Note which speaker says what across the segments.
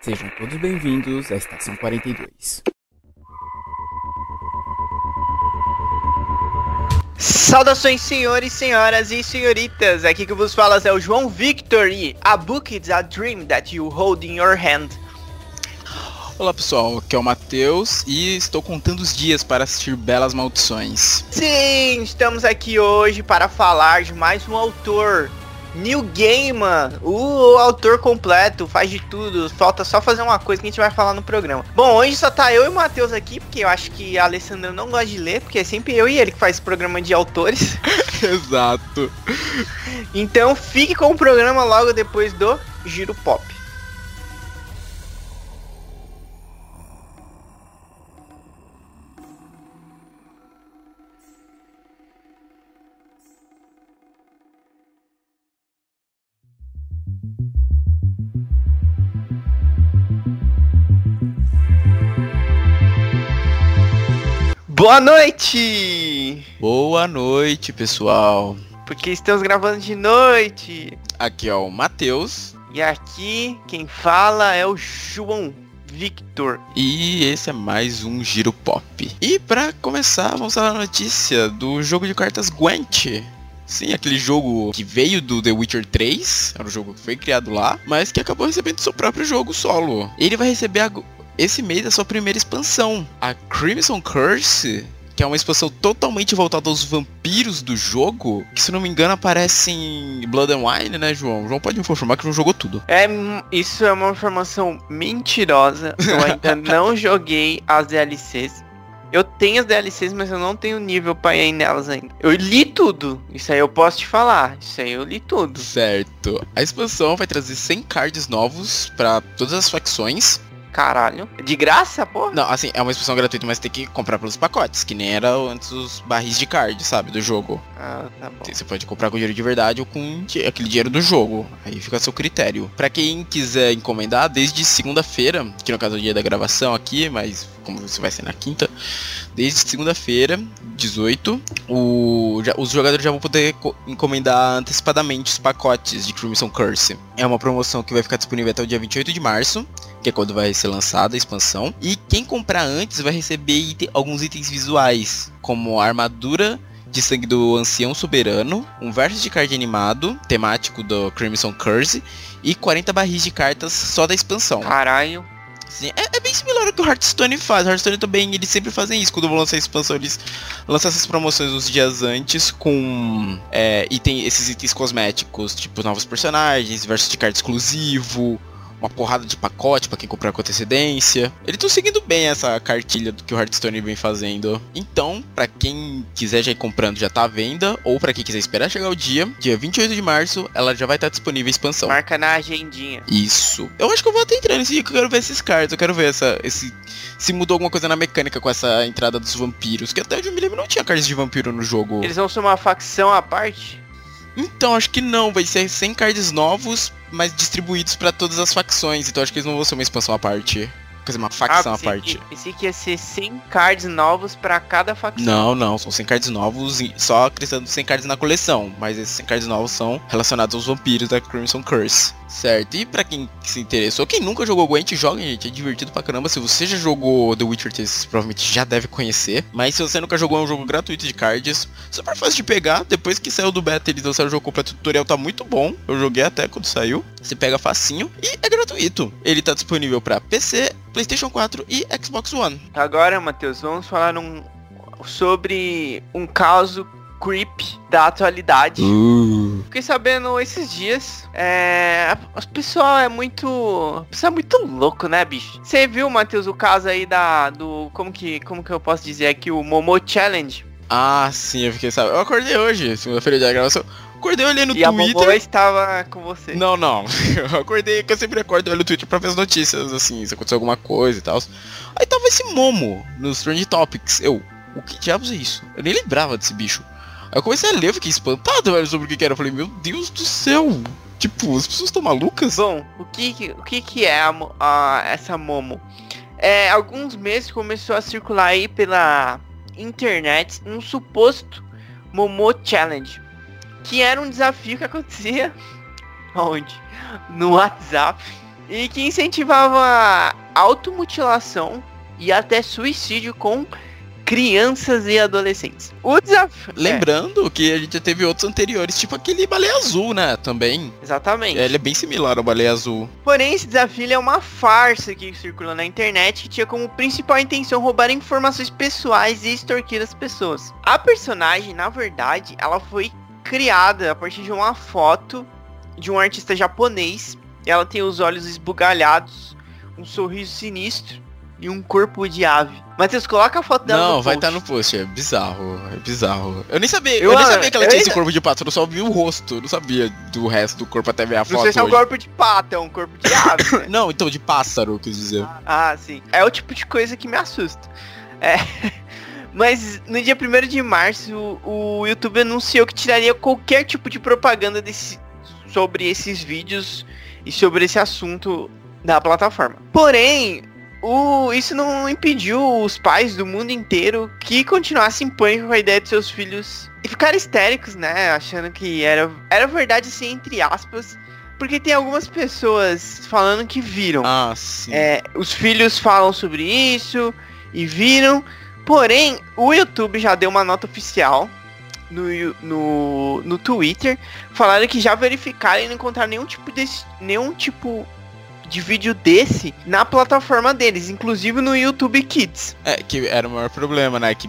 Speaker 1: Sejam todos bem-vindos à Estação 42.
Speaker 2: Saudações, senhores, senhoras e senhoritas. Aqui que vos fala é o João Victor e A Book is a Dream That You Hold in Your Hand.
Speaker 3: Olá pessoal, aqui é o Matheus e estou contando os dias para assistir Belas Maldições.
Speaker 2: Sim, estamos aqui hoje para falar de mais um autor New Gaiman, o autor completo, faz de tudo. Falta só fazer uma coisa que a gente vai falar no programa. Bom, hoje só tá eu e o Matheus aqui, porque eu acho que a Alessandra não gosta de ler, porque é sempre eu e ele que faz programa de autores.
Speaker 3: Exato.
Speaker 2: Então fique com o programa logo depois do Giro Pop. Boa noite!
Speaker 3: Boa noite, pessoal.
Speaker 2: Porque estamos gravando de noite.
Speaker 3: Aqui é o Matheus.
Speaker 2: E aqui quem fala é o João Victor.
Speaker 3: E esse é mais um Giro Pop. E para começar, vamos falar a notícia do jogo de cartas Gwent. Sim, aquele jogo que veio do The Witcher 3, era um jogo que foi criado lá, mas que acabou recebendo seu próprio jogo solo. Ele vai receber esse mês a sua primeira expansão, a Crimson Curse, que é uma expansão totalmente voltada aos vampiros do jogo, que se não me engano aparece em Blood and Wine, né, João? João pode me informar que não jogou tudo.
Speaker 2: É, isso é uma informação mentirosa. Eu ainda não joguei as DLCs. Eu tenho as DLCs, mas eu não tenho nível pra ir nelas ainda. Eu li tudo. Isso aí eu posso te falar. Isso aí eu li tudo.
Speaker 3: Certo. A expansão vai trazer 100 cards novos para todas as facções
Speaker 2: Caralho. De graça, pô?
Speaker 3: Não, assim, é uma expansão gratuita, mas tem que comprar pelos pacotes, que nem era antes os barris de card, sabe, do jogo.
Speaker 2: Ah, tá bom.
Speaker 3: Você pode comprar com dinheiro de verdade ou com aquele dinheiro do jogo. Aí fica a seu critério. Para quem quiser encomendar, desde segunda-feira, que no caso é o dia da gravação aqui, mas como você vai ser na quinta, desde segunda-feira, 18, o, já, os jogadores já vão poder encomendar antecipadamente os pacotes de Crimson Curse. É uma promoção que vai ficar disponível até o dia 28 de março, que é quando vai ser lançada a expansão. E quem comprar antes vai receber alguns itens visuais, como a armadura de sangue do ancião soberano, um verso de card animado, temático do Crimson Curse, e 40 barris de cartas só da expansão.
Speaker 2: Caralho.
Speaker 3: Sim, é, é, bem similar ao que o Hearthstone faz. O Hearthstone também, eles sempre fazem isso. Quando vão lançar a expansão, eles lançam essas promoções uns dias antes com é, item, esses itens cosméticos, tipo novos personagens, versos de carta exclusivo, uma porrada de pacote para quem comprar com antecedência. Eles estão seguindo bem essa cartilha do que o Hearthstone vem fazendo. Então, para quem quiser já ir comprando, já tá à venda. Ou para quem quiser esperar chegar o dia, dia 28 de março, ela já vai estar tá disponível a expansão.
Speaker 2: Marca na agendinha.
Speaker 3: Isso. Eu acho que eu vou até entrar nesse dia que eu quero ver esses cards. Eu quero ver essa, esse, se mudou alguma coisa na mecânica com essa entrada dos vampiros. Que até onde eu me lembro não tinha cards de vampiro no jogo.
Speaker 2: Eles vão ser uma facção à parte?
Speaker 3: Então, acho que não. Vai ser 100 cards novos mas distribuídos para todas as facções. Então acho que eles não vão ser uma expansão à parte. Quer dizer, uma facção ah, à parte.
Speaker 2: Que, pensei que ia ser 100 cards novos para cada facção.
Speaker 3: Não, não, são 100 cards novos, só acrescentando 100 cards na coleção. Mas esses 100 cards novos são relacionados aos vampiros da Crimson Curse. Certo, e pra quem se interessou, quem nunca jogou Gwent, joga, gente, é divertido pra caramba. Se você já jogou The Witcher 3, provavelmente já deve conhecer. Mas se você nunca jogou, é um jogo gratuito de cards. Super fácil de pegar, depois que saiu do beta, eles lançaram o jogo completo, o tutorial tá muito bom. Eu joguei até quando saiu. Você pega facinho e é gratuito. Ele tá disponível pra PC, Playstation 4 e Xbox One.
Speaker 2: Agora, Matheus, vamos falar um, sobre um caso creep da atualidade. Uh. Fiquei sabendo esses dias. É. O pessoal é muito. O pessoal é muito louco, né, bicho? Você viu, Matheus, o caso aí da. Do. Como que. Como que eu posso dizer aqui? O Momo Challenge.
Speaker 3: Ah, sim, eu fiquei sabendo. Eu acordei hoje, segunda-feira de gravação. Acordei olhando no
Speaker 2: e
Speaker 3: Twitter.
Speaker 2: E a Momo estava com você.
Speaker 3: Não, não. Eu acordei, que eu sempre acordo olhando no Twitter pra ver as notícias, assim, se aconteceu alguma coisa e tal. Aí tava esse Momo nos Trend Topics. Eu, o que diabos é isso? Eu nem lembrava desse bicho. Aí eu comecei a ler, fiquei espantado, velho, sobre o que era. Eu falei, meu Deus do céu! Tipo, as pessoas estão malucas?
Speaker 2: Bom, o que, o que, que é a, a, essa Momo? É, alguns meses começou a circular aí pela internet um suposto Momo Challenge. Que era um desafio que acontecia onde? No WhatsApp. e que incentivava automutilação e até suicídio com crianças e adolescentes. O desafio.
Speaker 3: Lembrando é. que a gente já teve outros anteriores, tipo aquele baleia azul, né? Também.
Speaker 2: Exatamente.
Speaker 3: Ele é bem similar ao baleia azul.
Speaker 2: Porém, esse desafio é uma farsa que circula na internet que tinha como principal intenção roubar informações pessoais e extorquir as pessoas. A personagem, na verdade, ela foi criada a partir de uma foto de um artista japonês. Ela tem os olhos esbugalhados, um sorriso sinistro e um corpo de ave. Matheus, coloca a foto dela
Speaker 3: Não,
Speaker 2: no
Speaker 3: vai estar tá no post, é bizarro, é bizarro. Eu nem sabia, eu, eu nem sabia que ela tinha ainda... esse corpo de pato, eu só vi o rosto, eu não sabia do resto do corpo até ver a
Speaker 2: não
Speaker 3: foto.
Speaker 2: Não sei se é um corpo de pato, é um corpo de ave.
Speaker 3: Né? não, então de pássaro, quis dizer.
Speaker 2: Ah, sim. É o tipo de coisa que me assusta. É. Mas no dia 1 de março, o, o YouTube anunciou que tiraria qualquer tipo de propaganda desse, sobre esses vídeos e sobre esse assunto da plataforma. Porém, o, isso não impediu os pais do mundo inteiro que continuassem em pânico com a ideia de seus filhos e ficaram histéricos, né? Achando que era, era verdade, assim, entre aspas. Porque tem algumas pessoas falando que viram.
Speaker 3: Ah, sim.
Speaker 2: É, os filhos falam sobre isso e viram. Porém, o YouTube já deu uma nota oficial no, no, no Twitter. Falaram que já verificaram e não encontraram nenhum tipo de nenhum tipo de vídeo desse na plataforma deles, inclusive no YouTube Kids.
Speaker 3: É, que era o maior problema, né? Que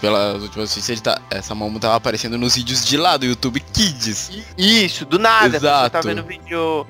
Speaker 3: pelas últimas notícias, tá, essa Momo tava aparecendo nos vídeos de lá do YouTube Kids.
Speaker 2: Isso, do nada.
Speaker 3: Exato.
Speaker 2: Você tá vendo vídeo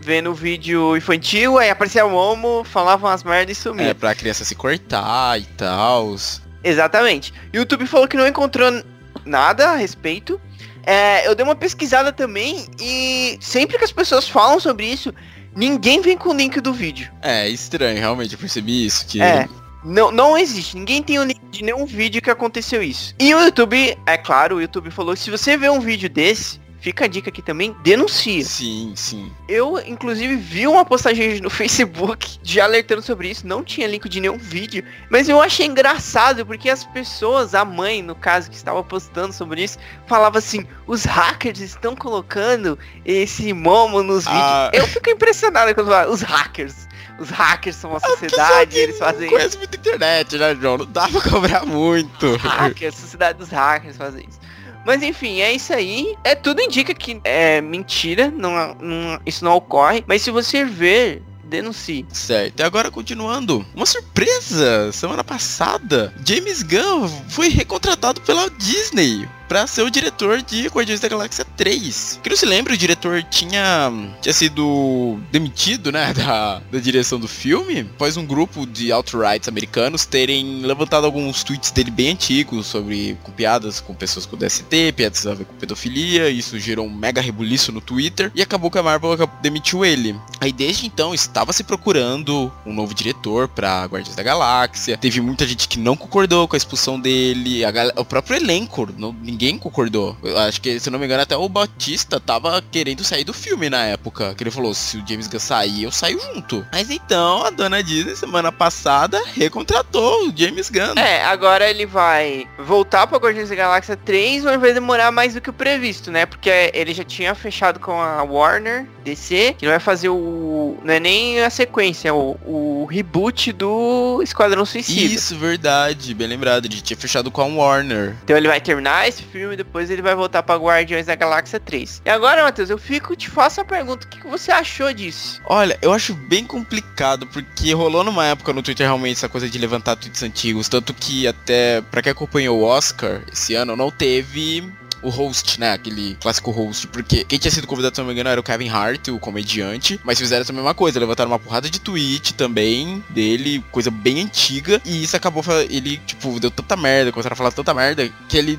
Speaker 2: vendo vídeo infantil, aí aparecia o Momo, falava umas merdas e sumia.
Speaker 3: É, pra criança se cortar e tal.
Speaker 2: Exatamente. YouTube falou que não encontrou nada a respeito. É, eu dei uma pesquisada também e sempre que as pessoas falam sobre isso, Ninguém vem com o link do vídeo.
Speaker 3: É, estranho, realmente, eu percebi isso. Que...
Speaker 2: É. Não, não existe. Ninguém tem o link de nenhum vídeo que aconteceu isso. E o YouTube, é claro, o YouTube falou, se você vê um vídeo desse, Fica a dica aqui também, denuncia.
Speaker 3: Sim, sim.
Speaker 2: Eu, inclusive, vi uma postagem no Facebook já alertando sobre isso, não tinha link de nenhum vídeo, mas eu achei engraçado porque as pessoas, a mãe, no caso, que estava postando sobre isso, falava assim, os hackers estão colocando esse momo nos ah. vídeos. Eu fico impressionado quando falo, os hackers. Os hackers são uma é sociedade, eles fazem
Speaker 3: conhece muito internet, né, João? Não dá pra cobrar muito.
Speaker 2: Hackers, sociedade dos hackers fazem isso. Mas enfim, é isso aí. É tudo indica que é mentira, não, não, isso não ocorre. Mas se você ver denuncie.
Speaker 3: Certo. E agora continuando, uma surpresa! Semana passada, James Gunn foi recontratado pela Disney para ser o diretor de Guardiões da Galáxia 3. Que não se lembra, o diretor tinha, tinha sido demitido, né, da, da direção do filme, após um grupo de alt-rights americanos terem levantado alguns tweets dele bem antigos sobre com piadas com pessoas com DST, piadas a ver com pedofilia, isso gerou um mega rebuliço no Twitter e acabou que a Marvel demitiu ele. Aí desde então estava se procurando um novo diretor para Guardiões da Galáxia. Teve muita gente que não concordou com a expulsão dele, a, o próprio elenco, não, ninguém concordou. Eu acho que, se não me engano, até o Batista tava querendo sair do filme na época. Que ele falou: se o James Gunn sair, eu saio junto. Mas então, a dona Disney, semana passada, recontratou o James Gunn.
Speaker 2: É, agora ele vai voltar pra Guardiões da Galáxia 3, mas vai demorar mais do que o previsto, né? Porque ele já tinha fechado com a Warner DC, que vai fazer o. Não é nem a sequência, é o, o reboot do Esquadrão Suicida.
Speaker 3: Isso, verdade, bem lembrado. Ele tinha fechado com a Warner.
Speaker 2: Então ele vai terminar esse filme, depois ele vai voltar para Guardiões da Galáxia 3. E agora, Matheus, eu fico te faço a pergunta, o que, que você achou disso?
Speaker 3: Olha, eu acho bem complicado, porque rolou numa época no Twitter realmente essa coisa de levantar tweets antigos, tanto que até para quem acompanhou o Oscar esse ano não teve o host, né? Aquele clássico host. Porque quem tinha sido convidado, se não me engano, era o Kevin Hart, o comediante. Mas fizeram essa mesma coisa. Levantaram uma porrada de tweet também dele, coisa bem antiga. E isso acabou. Ele, tipo, deu tanta merda, começaram a falar tanta merda, que ele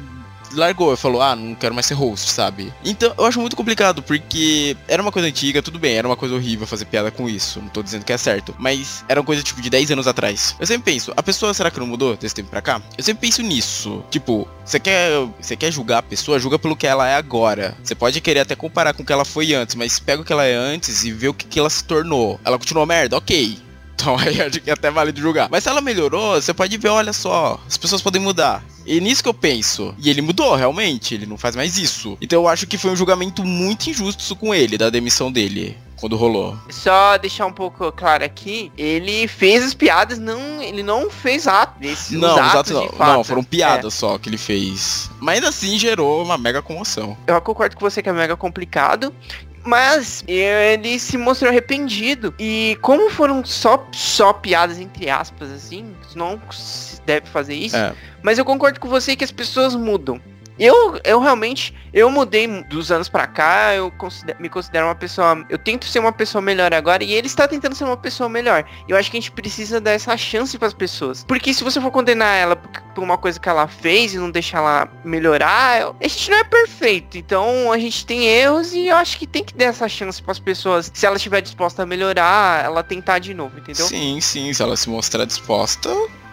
Speaker 3: largou, falou, ah, não quero mais ser host, sabe? Então eu acho muito complicado, porque era uma coisa antiga, tudo bem, era uma coisa horrível fazer piada com isso, não tô dizendo que é certo, mas era uma coisa tipo de 10 anos atrás. Eu sempre penso, a pessoa será que não mudou desse tempo pra cá? Eu sempre penso nisso. Tipo, você quer, você quer julgar a pessoa, julga pelo que ela é agora. Você pode querer até comparar com o que ela foi antes, mas pega o que ela é antes e vê o que, que ela se tornou. Ela continuou merda, ok. Então aí acho que é até vale de julgar. Mas se ela melhorou, você pode ver, olha só, as pessoas podem mudar. E nisso que eu penso. E ele mudou, realmente. Ele não faz mais isso. Então eu acho que foi um julgamento muito injusto com ele, da demissão dele quando rolou.
Speaker 2: Só deixar um pouco claro aqui, ele fez as piadas, não, ele não fez atos. Esse,
Speaker 3: Não,
Speaker 2: os
Speaker 3: os
Speaker 2: atos
Speaker 3: não,
Speaker 2: fato.
Speaker 3: não, foram piadas só que ele fez. Mas ainda assim gerou uma mega comoção.
Speaker 2: É, eu concordo com você que é mega complicado. Mas ele se mostrou arrependido. E como foram só, só piadas, entre aspas, assim, não se deve fazer isso.
Speaker 3: É.
Speaker 2: Mas eu concordo com você que as pessoas mudam. Eu, eu realmente, eu mudei dos anos pra cá, eu consider- me considero uma pessoa, eu tento ser uma pessoa melhor agora e ele está tentando ser uma pessoa melhor. Eu acho que a gente precisa dar essa chance pras pessoas. Porque se você for condenar ela por uma coisa que ela fez e não deixar ela melhorar, a gente não é perfeito. Então a gente tem erros e eu acho que tem que dar essa chance pras pessoas. Se ela estiver disposta a melhorar, ela tentar de novo, entendeu?
Speaker 3: Sim, sim, se ela se mostrar disposta,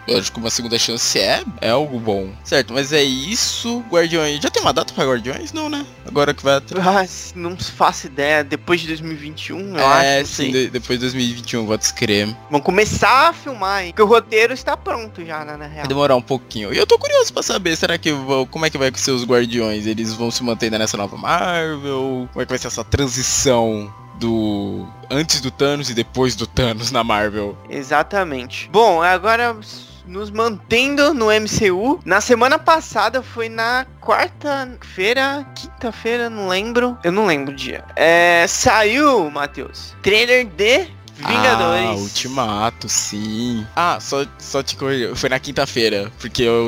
Speaker 3: eu acho que uma segunda chance é, é algo bom. Certo, mas é isso, Guardiões. Já tem uma data pra Guardiões? Não, né? Agora que vai atrás.
Speaker 2: Ah, não faço ideia. Depois de 2021, eu
Speaker 3: é,
Speaker 2: acho. não
Speaker 3: sim, de- depois de 2021, vou descrever.
Speaker 2: Vamos começar a filmar, hein? Porque o roteiro está pronto já, né, na real.
Speaker 3: Vai demorar um pouquinho. E eu tô curioso pra saber, será que vão- como é que vai ser os Guardiões? Eles vão se manter nessa nova Marvel? Como é que vai ser essa transição do antes do Thanos e depois do Thanos na Marvel?
Speaker 2: Exatamente. Bom, agora nos mantendo no MCU. Na semana passada foi na quarta-feira, quinta-feira, não lembro. Eu não lembro o dia. É, saiu, Matheus, trailer de Vingadores.
Speaker 3: Ah, Ultimato, sim. Ah, só, só te corrigir. Foi na quinta-feira, porque eu,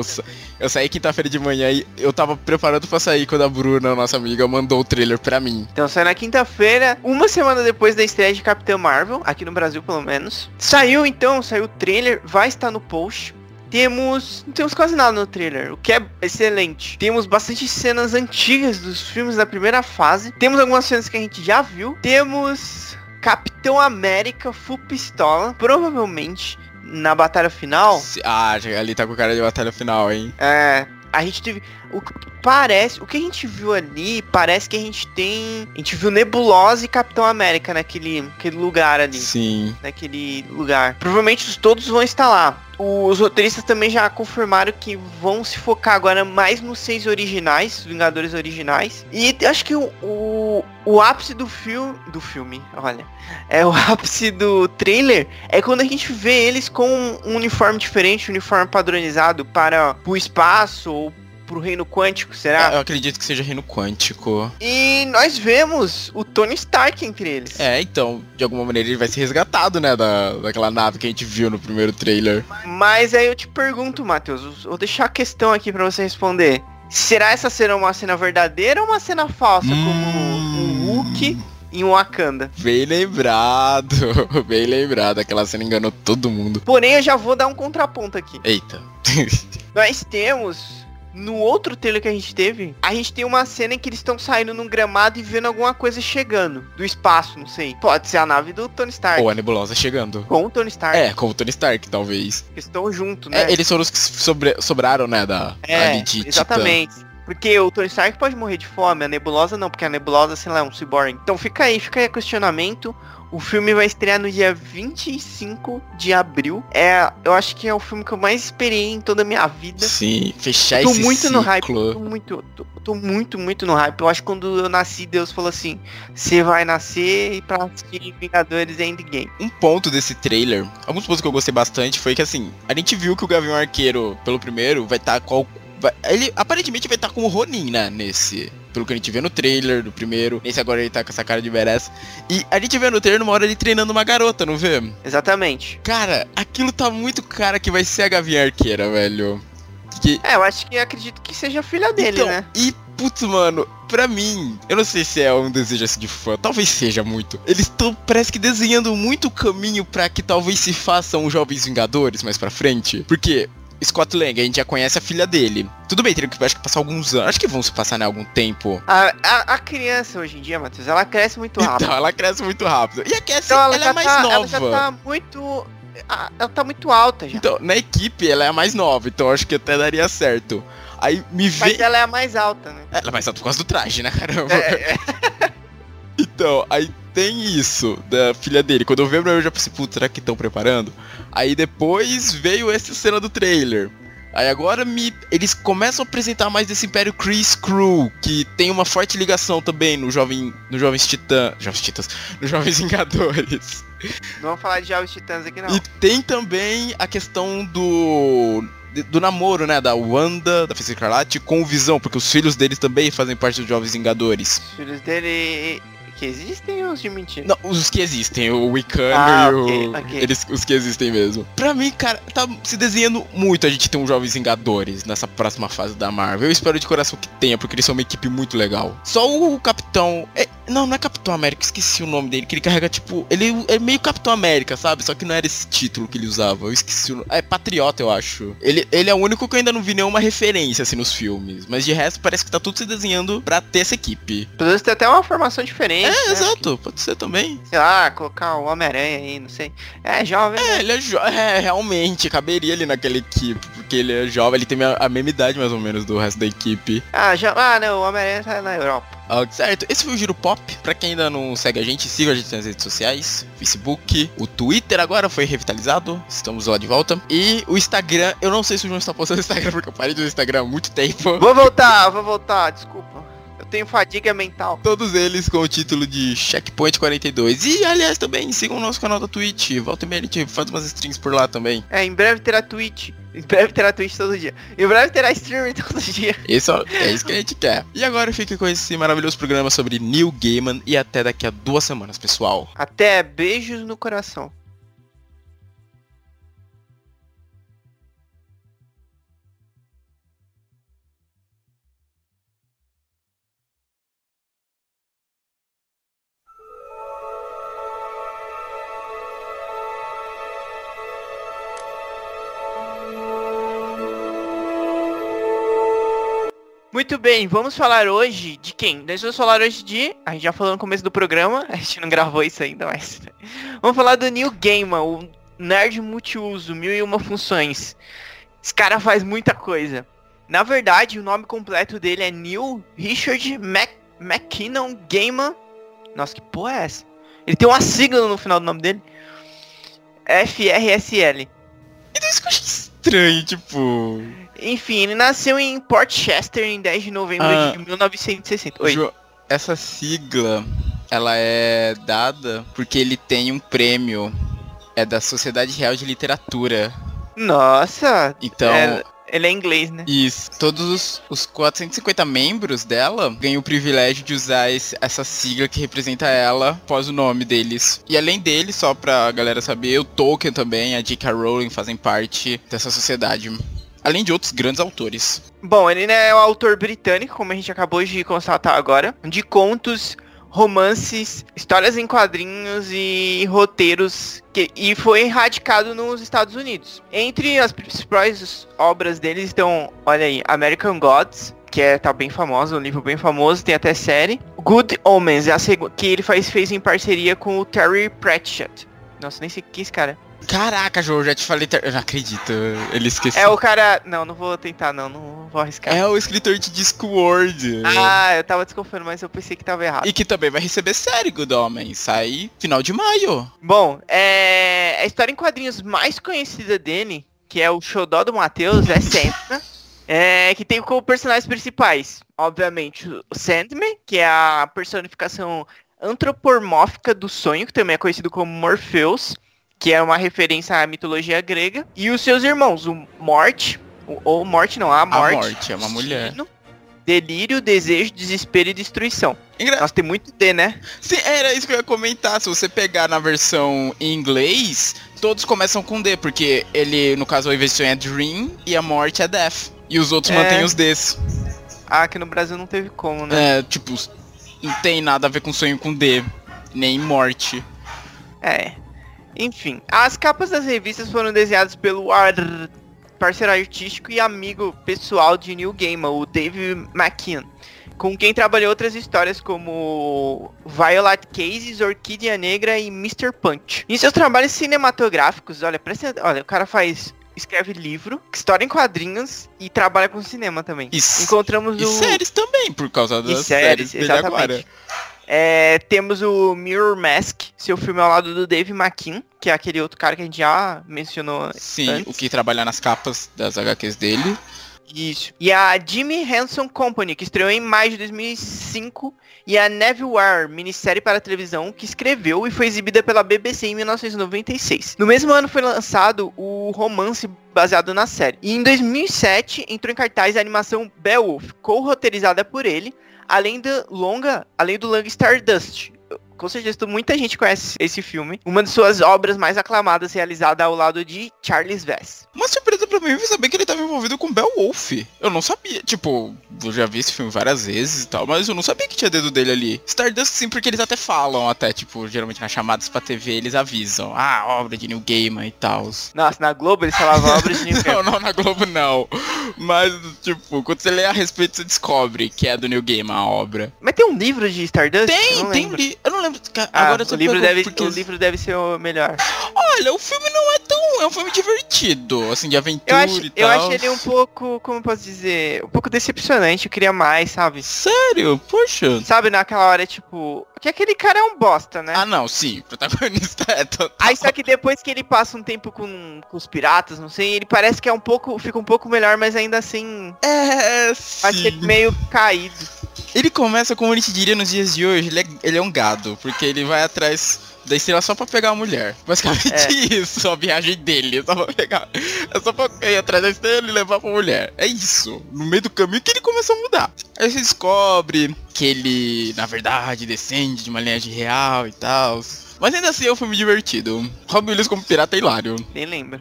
Speaker 3: eu saí quinta-feira de manhã e eu tava preparando pra sair quando a Bruna, nossa amiga, mandou o trailer pra mim.
Speaker 2: Então saiu na quinta-feira, uma semana depois da estreia de Capitão Marvel, aqui no Brasil pelo menos. Saiu então, saiu o trailer, vai estar no post. Temos. Não temos quase nada no trailer, o que é excelente. Temos bastante cenas antigas dos filmes da primeira fase. Temos algumas cenas que a gente já viu. Temos Capitão América Full Pistola, provavelmente na batalha final.
Speaker 3: Ah, ali tá com cara de batalha final, hein?
Speaker 2: É. A gente teve. O que parece. O que a gente viu ali. Parece que a gente tem. A gente viu Nebulosa e Capitão América naquele, naquele lugar ali.
Speaker 3: Sim.
Speaker 2: Naquele lugar. Provavelmente os- todos vão estar lá. Os roteiristas também já confirmaram que vão se focar agora mais nos seis originais, os Vingadores originais. E acho que o, o, o ápice do filme. Do filme, olha. É o ápice do trailer. É quando a gente vê eles com um uniforme diferente, um uniforme padronizado para o espaço ou pro reino quântico, será?
Speaker 3: Eu acredito que seja reino quântico.
Speaker 2: E nós vemos o Tony Stark entre eles.
Speaker 3: É, então, de alguma maneira ele vai ser resgatado, né, da, daquela nave que a gente viu no primeiro trailer.
Speaker 2: Mas aí eu te pergunto, Matheus, vou deixar a questão aqui pra você responder. Será essa cena uma cena verdadeira ou uma cena falsa, como um Hulk em Wakanda?
Speaker 3: Bem lembrado, bem lembrado. Aquela cena enganou todo mundo.
Speaker 2: Porém, eu já vou dar um contraponto aqui.
Speaker 3: Eita.
Speaker 2: Nós temos, no outro trailer que a gente teve, a gente tem uma cena em que eles estão saindo num gramado e vendo alguma coisa chegando. Do espaço, não sei. Pode ser a nave do Tony Stark.
Speaker 3: Ou a nebulosa chegando.
Speaker 2: Com o Tony Stark.
Speaker 3: É, como o Tony Stark, talvez.
Speaker 2: Eles estão juntos, né?
Speaker 3: É, eles foram os que sobre- sobraram, né, da
Speaker 2: É,
Speaker 3: de Titã.
Speaker 2: exatamente. Porque o Tony Stark pode morrer de fome, a Nebulosa não, porque a Nebulosa, sei lá, é um cyborg. Então fica aí, fica aí o questionamento. O filme vai estrear no dia 25 de abril. É, eu acho que é o filme que eu mais esperei em toda a minha vida.
Speaker 3: Sim, fechar
Speaker 2: Tô
Speaker 3: esse
Speaker 2: muito
Speaker 3: ciclo.
Speaker 2: no hype, tô muito, tô, tô muito, muito no hype. Eu acho que quando eu nasci, Deus falou assim: você vai nascer e pra assistir Vingadores Endgame.
Speaker 3: Um ponto desse trailer, alguns pontos que eu gostei bastante foi que assim, a gente viu que o Gavião Arqueiro, pelo primeiro, vai estar com. vai- ele aparentemente vai estar com o Ronin, né? Nesse. Pelo que a gente vê no trailer do primeiro. Nesse agora ele tá com essa cara de badass. E a gente vê no trailer uma hora ele treinando uma garota, não vê?
Speaker 2: Exatamente.
Speaker 3: Cara, aquilo tá muito cara que vai ser a Gavião Arqueira, velho. Que,
Speaker 2: É, eu acho que acredito que seja a filha dele,
Speaker 3: então,
Speaker 2: né?
Speaker 3: E, putz, mano, pra mim, eu não sei se é um desejo assim de fã, talvez seja muito. Eles estão, parece que desenhando muito caminho pra que talvez se façam os Jovens Vingadores mais pra frente. Porque Scott Lang, a gente já conhece a filha dele. Tudo bem, teria que acho que passar alguns anos. Acho que vão se passar, né, algum tempo.
Speaker 2: A, a, a criança hoje em dia, Matheus, ela cresce muito rápido.
Speaker 3: Então, ela cresce muito rápido. E a Cassie,
Speaker 2: Então ela,
Speaker 3: ela, é mais
Speaker 2: tá,
Speaker 3: nova.
Speaker 2: ela já tá muito. Ela tá muito alta já.
Speaker 3: Então, na equipe, ela é a mais nova, então acho que até daria certo. Aí me vê.
Speaker 2: Mas ela é a mais alta, né?
Speaker 3: Ela é mais alta por causa do traje, né, caramba?
Speaker 2: É, é,
Speaker 3: Então, aí tem isso da filha dele. Quando eu vi eu já pensei, putz, será que estão preparando? Aí depois veio essa cena do trailer. Aí agora me, eles começam a apresentar mais desse Império Chris Crew, que tem uma forte ligação também no jovem, no Jovens Titãs, Jovens Titãs, no Jovens Vingadores.
Speaker 2: Não vamos falar de Jovens Titãs aqui não.
Speaker 3: E tem também a questão do do namoro, né, da Wanda, da Feiticeira Escarlate com o Visão, porque os filhos deles também fazem parte dos Jovens Vingadores.
Speaker 2: Os filhos dele que existem ou os de mentira?
Speaker 3: Não, os que existem, o Wiccan
Speaker 2: Ah,
Speaker 3: e o.
Speaker 2: ok, ok.
Speaker 3: Eles, os que existem mesmo. Pra mim, cara, tá se desenhando muito a gente ter um Jovens Vingadores nessa próxima fase da Marvel. Eu espero de coração que tenha, porque eles são uma equipe muito legal. Só o Capitão. é- não, não é Capitão América, esqueci o nome dele, que ele carrega, tipo. Ele é meio Capitão América, sabe? Só que não era esse título que ele usava. Eu esqueci o nome. É Patriota, eu acho. Ele, ele é o único que eu ainda não vi nenhuma referência, assim, nos filmes. Mas de resto, parece que tá tudo se desenhando pra ter essa equipe.
Speaker 2: Pelo menos tem até uma formação diferente.
Speaker 3: É,
Speaker 2: né?
Speaker 3: exato, pode ser também.
Speaker 2: Sei lá, colocar o Homem-Aranha aí, não sei. É, jovem.
Speaker 3: É,
Speaker 2: né?
Speaker 3: ele é jovem. É, realmente, caberia ali naquela equipe, porque ele é jovem, ele tem a, a mesma idade mais ou menos do resto da equipe.
Speaker 2: Ah, já... ah, não, o Homem-Aranha tá na Europa.
Speaker 3: Certo, esse foi o Giro Pop. Pra quem ainda não segue a gente, siga a gente nas redes sociais, Facebook, o Twitter agora foi revitalizado, estamos lá de volta. E o Instagram, eu não sei se o João está postando no Instagram, porque eu parei do Instagram há muito tempo.
Speaker 2: Vou voltar, vou voltar, desculpa. Eu tenho fadiga mental.
Speaker 3: Todos eles com o título de Checkpoint 42. E aliás também sigam o nosso canal da Twitch. Volta e meia a gente faz umas strings por lá também.
Speaker 2: É, em breve terá Twitch. Em breve terá Twitch todo dia. Em breve terá streaming todo dia.
Speaker 3: É, é isso que a gente quer. E agora fique com esse maravilhoso programa sobre Neil Gaiman e até daqui a duas semanas, pessoal.
Speaker 2: Até beijos no coração. Muito bem, vamos falar hoje de quem? Nós vamos falar hoje de. A gente já falou no começo do programa, a gente não gravou isso ainda, mas. Vamos falar do Neil Gaiman, o nerd multiuso, mil e uma funções. Esse cara faz muita coisa. Na verdade, o nome completo dele é Neil Richard Mac McKinnon Gaiman. Nossa, que porra é essa? Ele tem uma sigla no final do nome dele. FRSL.
Speaker 3: Então isso que eu achei estranho, tipo.
Speaker 2: Enfim, ele nasceu em Port Chester em 10 de novembro
Speaker 3: Ah.
Speaker 2: de 1960. Oi.
Speaker 3: Jo- essa sigla, ela é dada porque ele tem um prêmio. É da Sociedade Real de Literatura.
Speaker 2: Nossa,
Speaker 3: Então.
Speaker 2: É, ele é inglês, né?
Speaker 3: Isso. Todos os, os 450 membros dela ganham o privilégio de usar esse- essa sigla que representa ela após o nome deles. E além dele, só pra galera saber, o Tolkien também, a J.K. Rowling fazem parte dessa sociedade. Além de outros grandes autores.
Speaker 2: Bom, ele é um autor britânico, como a gente acabou de constatar agora, de contos, romances, histórias em quadrinhos e roteiros, que, e foi radicado nos Estados Unidos. Entre as principais obras dele estão, olha aí, American Gods, que é, tá bem famoso, um livro bem famoso, tem até série. Good Omens, é a que ele faz, fez em parceria com o Terry Pratchett. Nossa, nem sei quem é esse cara.
Speaker 3: Caraca, João, já te falei. ter- Eu não acredito. Ele esqueceu.
Speaker 2: É o cara... Não, não vou tentar não, não vou arriscar.
Speaker 3: É o escritor de Discworld.
Speaker 2: Ah, eu tava desconfiando, mas eu pensei que tava errado.
Speaker 3: E que também vai receber série, Good Homem. Sai final de maio.
Speaker 2: Bom, é... a história em quadrinhos mais conhecida dele, que é o Xodó do Matheus, é Sandman, é... que tem como personagens principais, obviamente, o Sandman, que é a personificação antropomórfica do sonho, que também é conhecido como Morpheus, que é uma referência à mitologia grega, e os seus irmãos, o Morte, ou Morte não, a Morte,
Speaker 3: Morte, é uma mulher.
Speaker 2: Delírio, desejo, desespero e destruição.
Speaker 3: Engra...
Speaker 2: Nossa, tem muito D, né?
Speaker 3: Sim, era isso que eu ia comentar. Se você pegar na versão em inglês, todos começam com D, porque ele, no caso, a invenção é Dream e a morte é Death. E os outros
Speaker 2: É.
Speaker 3: mantêm os Ds.
Speaker 2: Ah, aqui no Brasil não teve como, né?
Speaker 3: É, tipo, não tem nada a ver com sonho com D, nem morte.
Speaker 2: É. Enfim, as capas das revistas foram desenhadas pelo ar... parceiro artístico e amigo pessoal de Neil Gaiman, o Dave McKean, com quem trabalhou outras histórias como Violet Cases, Orquídea Negra e Mr. Punch. Em seus trabalhos cinematográficos, olha, presta, olha, o cara faz escreve livro, história em quadrinhos e trabalha com cinema também.
Speaker 3: E, s-
Speaker 2: Encontramos
Speaker 3: e
Speaker 2: o
Speaker 3: séries também, por causa
Speaker 2: E
Speaker 3: das
Speaker 2: séries,
Speaker 3: séries, dele
Speaker 2: exatamente.
Speaker 3: agora.
Speaker 2: É, temos o Mirror Mask, seu filme ao lado do Dave McKean, que é aquele outro cara que a gente já mencionou
Speaker 3: Sim,
Speaker 2: antes.
Speaker 3: o que trabalha nas capas das HQs dele.
Speaker 2: Isso. E a Jimmy Hanson Company, que estreou em maio de 2005, e a Neverwhere, minissérie para televisão, que escreveu e foi exibida pela BBC em 1996. No mesmo ano foi lançado o romance baseado na série. E em 2007 entrou em cartaz a animação Beowulf, co-roteirizada por ele, além do longa, além do longa Stardust, com certeza muita gente conhece esse filme. Uma de suas obras mais aclamadas, realizada ao lado de Charles Vess.
Speaker 3: Uma surpresa pra mim foi saber que ele tava envolvido com Beowulf. Eu não sabia. Tipo, eu já vi esse filme várias vezes e tal, mas eu não sabia que tinha dedo dele ali. Stardust sim, porque eles até falam, até, tipo, geralmente nas chamadas pra TV eles avisam. Ah, obra de Neil Gaiman e tal.
Speaker 2: Nossa, na Globo eles falavam obras de
Speaker 3: Não,
Speaker 2: Gaiman.
Speaker 3: não, na Globo não. Mas, tipo, quando você lê a respeito, você descobre que é do Neil Gaiman a obra.
Speaker 2: Mas tem um livro de Stardust?
Speaker 3: Tem,
Speaker 2: não
Speaker 3: tem li... Eu não lembro.
Speaker 2: Ah,
Speaker 3: Agora
Speaker 2: o livro, deve,
Speaker 3: porque-
Speaker 2: o livro deve ser o melhor.
Speaker 3: Olha, o filme não é É um filme divertido, assim, de aventura
Speaker 2: Eu acho,
Speaker 3: e
Speaker 2: eu
Speaker 3: tal.
Speaker 2: acho ele um pouco, como eu posso dizer, um pouco decepcionante. Eu queria mais, sabe?
Speaker 3: Sério? Poxa.
Speaker 2: Sabe, naquela hora, tipo, que aquele cara é um bosta, né?
Speaker 3: Ah, não, sim. O protagonista é total.
Speaker 2: Aí só que depois que ele passa um tempo com, com os piratas, não sei, ele parece que é um pouco, fica um pouco melhor, mas ainda assim,
Speaker 3: É, sim.
Speaker 2: meio caído.
Speaker 3: Ele começa, como a gente diria nos dias de hoje, ele é, ele é um gado, porque ele vai atrás da estrela só pra pegar a mulher. Basicamente
Speaker 2: É.
Speaker 3: isso, a viagem dele, é só pra pegar. É só pra ir atrás da estrela e levar pra mulher. É isso. No meio do caminho que ele começa a mudar. Aí você descobre que ele, na verdade, descende de uma linhagem real e tal. Mas ainda assim é um filme divertido. Robin Williams como pirata é hilário.
Speaker 2: Nem lembro.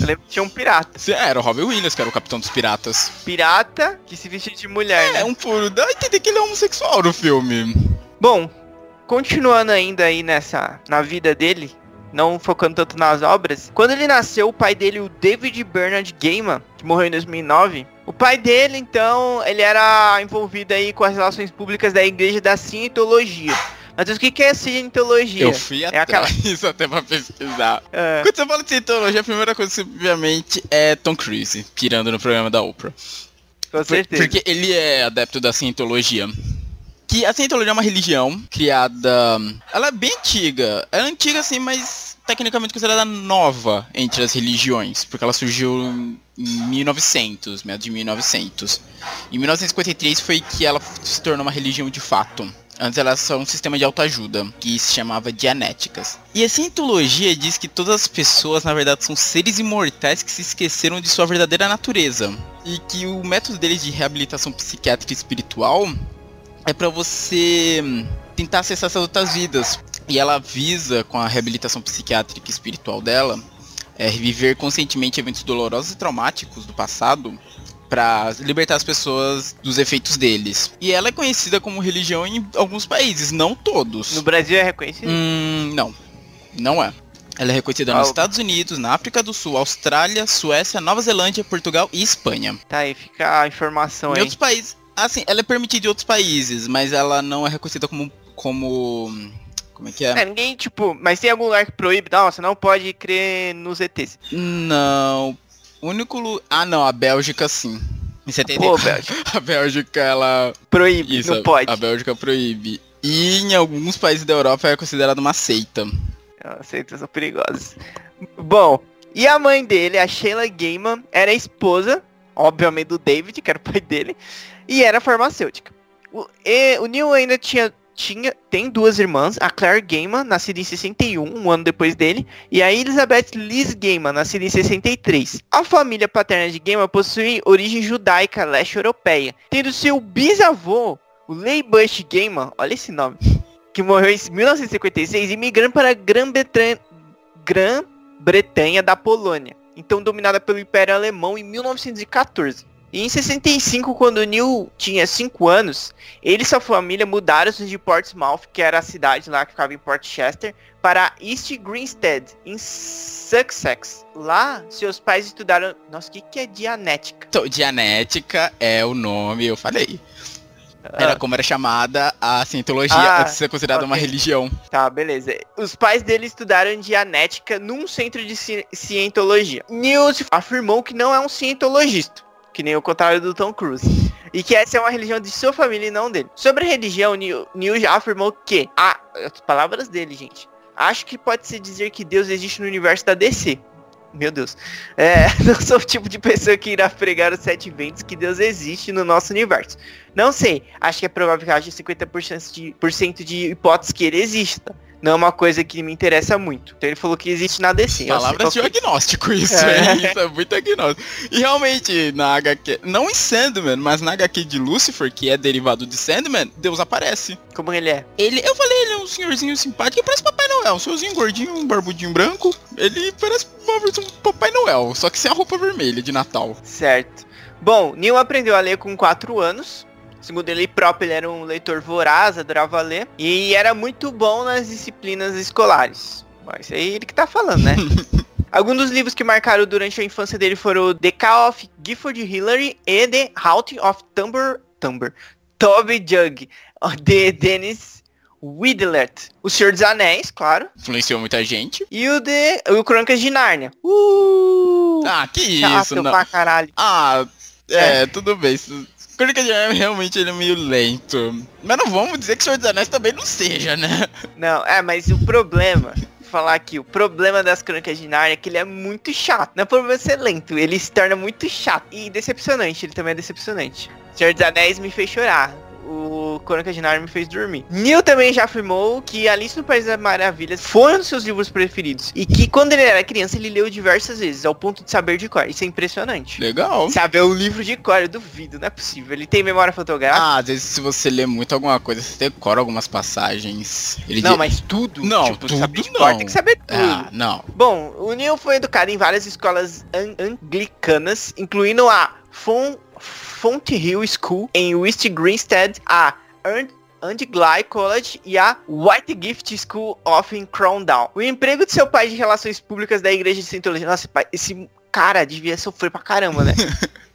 Speaker 2: Eu lembro que tinha um pirata.
Speaker 3: É, era o Robin Williams, que era o capitão dos piratas.
Speaker 2: Pirata que se vestia de mulher, né?
Speaker 3: É, um puro. Dá a entender que ele é homossexual no filme.
Speaker 2: Bom, continuando ainda aí nessa na vida dele, não focando tanto nas obras. Quando ele nasceu, o pai dele, o David Bernard Gaiman, que morreu em 2009, o pai dele, então, ele era envolvido aí com as relações públicas da igreja da cientologia. Mas o que que é cientologia?
Speaker 3: Eu fui
Speaker 2: É
Speaker 3: atrás
Speaker 2: aquela-
Speaker 3: isso até pra pesquisar.
Speaker 2: É,
Speaker 3: Quando você fala de cientologia, a primeira coisa, obviamente, é Tom Cruise, pirando no programa da Oprah.
Speaker 2: com certeza.
Speaker 3: Porque ele é adepto da cientologia. Que a cientologia é uma religião criada. Ela é bem antiga. Ela é antiga assim, mas tecnicamente considerada nova entre as religiões. Porque ela surgiu em 1900, meados de 1900. Em 1953 foi que ela se tornou uma religião de fato. Antes era só um sistema de autoajuda, que se chamava Dianéticas. E a cientologia diz que todas as pessoas, na verdade, são seres imortais que se esqueceram de sua verdadeira natureza. E que o método deles de reabilitação psiquiátrica e espiritual é pra você hum, tentar acessar essas outras vidas. E ela visa, com a reabilitação psiquiátrica e espiritual dela, é, reviver conscientemente eventos dolorosos e traumáticos do passado para libertar as pessoas dos efeitos deles. E ela é conhecida como religião em alguns países, não todos.
Speaker 2: No Brasil é reconhecido?
Speaker 3: Hum, não. Não é. Ela é reconhecida nos Estados Unidos, na África do Sul, Austrália, Suécia, Nova Zelândia, Portugal e Espanha.
Speaker 2: Tá aí, fica a informação
Speaker 3: Em
Speaker 2: aí.
Speaker 3: outros países, assim, ela é permitida em outros países, mas ela não é reconhecida como como como é que é?
Speaker 2: É, ninguém, tipo, mas tem algum lugar que proíbe? Não, você não pode crer nos ETs.
Speaker 3: Não. O único lu- Ah, não, a Bélgica sim. Em 74.
Speaker 2: Pô, Bélgica.
Speaker 3: A Bélgica ela
Speaker 2: Proíbe,
Speaker 3: isso,
Speaker 2: não pode.
Speaker 3: A Bélgica proíbe. E em alguns países da Europa é considerada uma seita.
Speaker 2: As seitas são perigosas. Bom, e a mãe dele, a Sheila Gaiman, era esposa, obviamente, do David, que era o pai dele, e era farmacêutica. O, e- o Neil ainda tinha, tinha, tem duas irmãs, a Claire Gaiman, nascida em 61, um ano depois dele, e a Elizabeth Liz Gaiman, nascida em 63. A família paterna de Gaiman possui origem judaica leste-europeia, tendo seu bisavô, o Leigh Bush Gaiman, olha esse nome, que morreu em 1956, imigrando para a Grã-Bretanha Grã-Bretanha da Polônia, então dominada pelo Império Alemão em 1914. E em 65, quando Neil tinha 5 anos, ele e sua família mudaram-se de Portsmouth, que era a cidade lá que ficava em Portchester, para East Grinstead, em Sussex. Lá, seus pais estudaram... Nossa, o que, que é Dianética?
Speaker 3: Então, Dianética é o nome, eu falei. Era
Speaker 2: Ah,
Speaker 3: como era chamada a cientologia
Speaker 2: Ah,
Speaker 3: antes de ser considerada uma
Speaker 2: ok.
Speaker 3: religião.
Speaker 2: Tá, beleza. Os pais dele estudaram Dianética num centro de ci cientologia. Neil se afirmou que não é um cientologista, que nem o contrário do Tom Cruise. E que essa é uma religião de sua família e não dele. Sobre a religião, Neil, já afirmou que, ah, as palavras dele, gente. Acho que pode-se dizer que Deus existe no universo da DC. Meu Deus. É, não sou o tipo de pessoa que irá pregar os sete ventos que Deus existe no nosso universo. Não sei. Acho que é provável que haja 50% de, de hipóteses que ele exista não é uma coisa que me interessa muito. Então ele falou que existe na DC.
Speaker 3: Palavras de agnóstico, isso é. é. isso é muito agnóstico. E realmente, na HQ, não em Sandman, mas na HQ de Lucifer, que é derivado de Sandman, Deus aparece.
Speaker 2: Como ele é?
Speaker 3: Ele, eu falei, ele é um senhorzinho simpático, parece Papai Noel, um senhorzinho gordinho, um barbudinho branco. Ele parece uma versão Papai Noel, só que sem a roupa vermelha de Natal.
Speaker 2: Certo. Bom, Neil aprendeu a ler com 4 anos. Segundo ele próprio, ele era um leitor voraz, adorava ler. E era muito bom nas disciplinas escolares. Mas é ele que tá falando, né? Alguns dos livros que marcaram durante a infância dele foram The Call of Gifford Hillary e The Haunting of Tumber, Tumber, Toby Jug, de Dennis Widlert. O Senhor dos Anéis, claro.
Speaker 3: Influenciou muita gente.
Speaker 2: E o de o Crônicas de Nárnia. Uh!
Speaker 3: Ah, que isso,
Speaker 2: não. Pra caralho.
Speaker 3: Ah, é, é. tudo bem. Crônica de Narnia realmente ele é meio lento. Mas não vamos dizer que Senhor dos Anéis também não seja, né?
Speaker 2: Não, é, mas o problema falar aqui, o problema das crônicas de Narnia é que ele é muito chato. Não é problema ser lento, ele se torna muito chato e decepcionante, ele também é decepcionante. Senhor dos Anéis me fez chorar o Crônica de Narnia me fez dormir. Neil também já afirmou que Alice no País das Maravilhas foi um dos seus livros preferidos. E que quando ele era criança, ele leu diversas vezes, ao ponto de saber de cor. Isso é impressionante.
Speaker 3: Legal.
Speaker 2: Saber o livro de cor, eu duvido, não é possível. Ele tem memória fotográfica.
Speaker 3: Ah, às vezes se você lê muito alguma coisa, você decora algumas passagens.
Speaker 2: Ele não, mas tudo?
Speaker 3: Não, tipo, tudo
Speaker 2: saber de
Speaker 3: não.
Speaker 2: Cor, tem que saber tudo.
Speaker 3: Ah, não.
Speaker 2: Bom, o Neil foi educado em várias escolas anglicanas, incluindo a Fon Fonthill School em West Greenstead, a Andgly College e a White Gift School of Crowndown. O emprego de seu pai de relações públicas da igreja de Scientologia. Nossa, pai, esse cara devia sofrer pra caramba, né?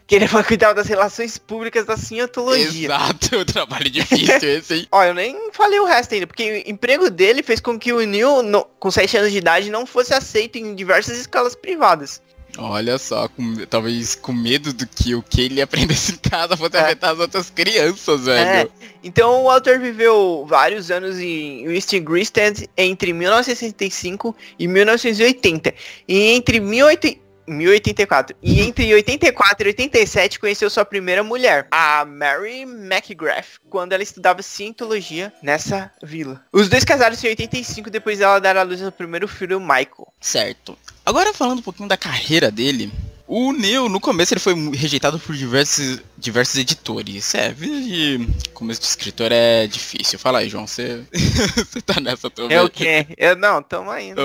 Speaker 2: que ele foi cuidar das relações públicas da Scientologia.
Speaker 3: Exato, o trabalho difícil esse, hein?
Speaker 2: Olha, eu nem falei o resto ainda, porque o emprego dele fez com que o Neil, no, com 7 anos de idade, não fosse aceito em diversas escolas privadas.
Speaker 3: Olha só, com, talvez com medo do que o que ele aprendesse em casa fosse é. afetar as outras crianças, velho. É.
Speaker 2: Então o autor viveu vários anos em West Gristed entre 1965 e 1980. E entre 1084. E entre 84 e 87 conheceu sua primeira mulher, a Mary McGrath, quando ela estudava cientologia nessa vila. Os dois casaram-se em 85 depois dela dar à luz ao primeiro filho, Michael.
Speaker 3: Certo. Agora falando um pouquinho da carreira dele, o Neo, no começo, ele foi rejeitado por diversos, diversos editores. É, vida de começo de escritor é difícil. Fala aí, João, você, você tá nessa
Speaker 2: também. É o quê? Eu não, tamo aí.
Speaker 3: Né?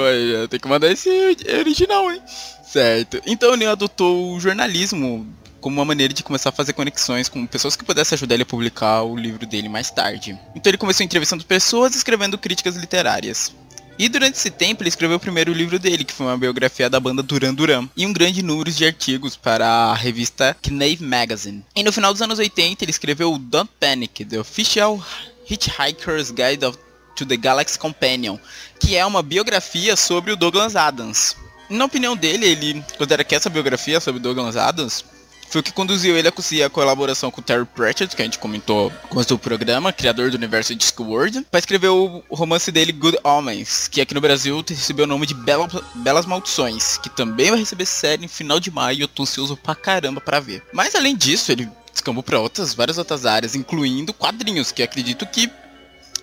Speaker 3: Tem que mandar esse original, hein? Certo. Então o Neo adotou o jornalismo como uma maneira de começar a fazer conexões com pessoas que pudessem ajudar ele a publicar o livro dele mais tarde. Então ele começou entrevistando pessoas e escrevendo críticas literárias. E durante esse tempo ele escreveu o primeiro livro dele, que foi uma biografia da banda Duran Duran, e um grande número de artigos para a revista Knave Magazine. E no final dos anos 80 ele escreveu Don't Panic, The Official Hitchhiker's Guide to the Galaxy Companion, que é uma biografia sobre o Douglas Adams. Na opinião dele, ele considera que essa biografia sobre Douglas Adams foi o que conduziu ele a conseguir a colaboração com Terry Pratchett, que a gente comentou com o programa, criador do universo Discworld, para escrever o romance dele Good Omens, que aqui no Brasil recebeu o nome de Bela, Belas Maldições, que também vai receber série em final de maio e eu tô ansioso pra caramba pra ver. Mas além disso, ele descambou para outras, várias outras áreas, incluindo quadrinhos, que acredito que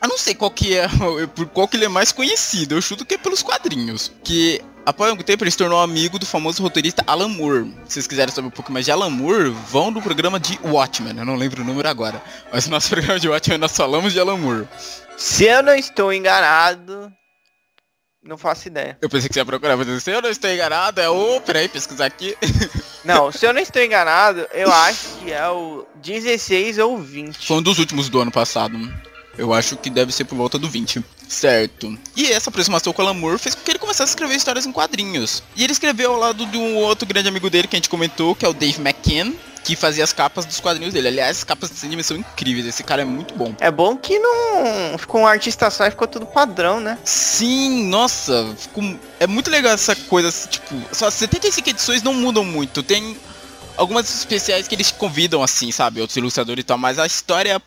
Speaker 3: eu não sei qual que é, por qual que ele é mais conhecido. Eu chuto que é pelos quadrinhos. Que após algum tempo ele se tornou amigo do famoso roteirista Alan Moore. Se vocês quiserem saber um pouco mais de Alan Moore, vão no programa de Watchmen. Eu não lembro o número agora. Mas no nosso programa de Watchmen nós falamos de Alan Moore.
Speaker 2: Se eu não estou enganado, não faço ideia.
Speaker 3: Eu pensei que você ia procurar, mas se eu não estou enganado, é o. Peraí, pesquisar aqui.
Speaker 2: Não, se eu não estou enganado, eu acho que é o 16 ou 20.
Speaker 3: Foi um dos últimos do ano passado. Eu acho que deve ser por volta do 20. Certo. E essa aproximação com o Alan Moore fez com que ele começasse a escrever histórias em quadrinhos. E ele escreveu ao lado de um outro grande amigo dele que a gente comentou, que é o Dave McKean, que fazia as capas dos quadrinhos dele. Aliás, as capas de anime são incríveis. Esse cara é muito bom.
Speaker 2: É bom que não ficou um artista só e ficou tudo padrão, né?
Speaker 3: Sim, nossa. Ficou... É muito legal essa coisa, tipo, só 75 edições não mudam muito. Tem algumas especiais que eles convidam, assim, sabe? Outros ilustradores e tal, mas a história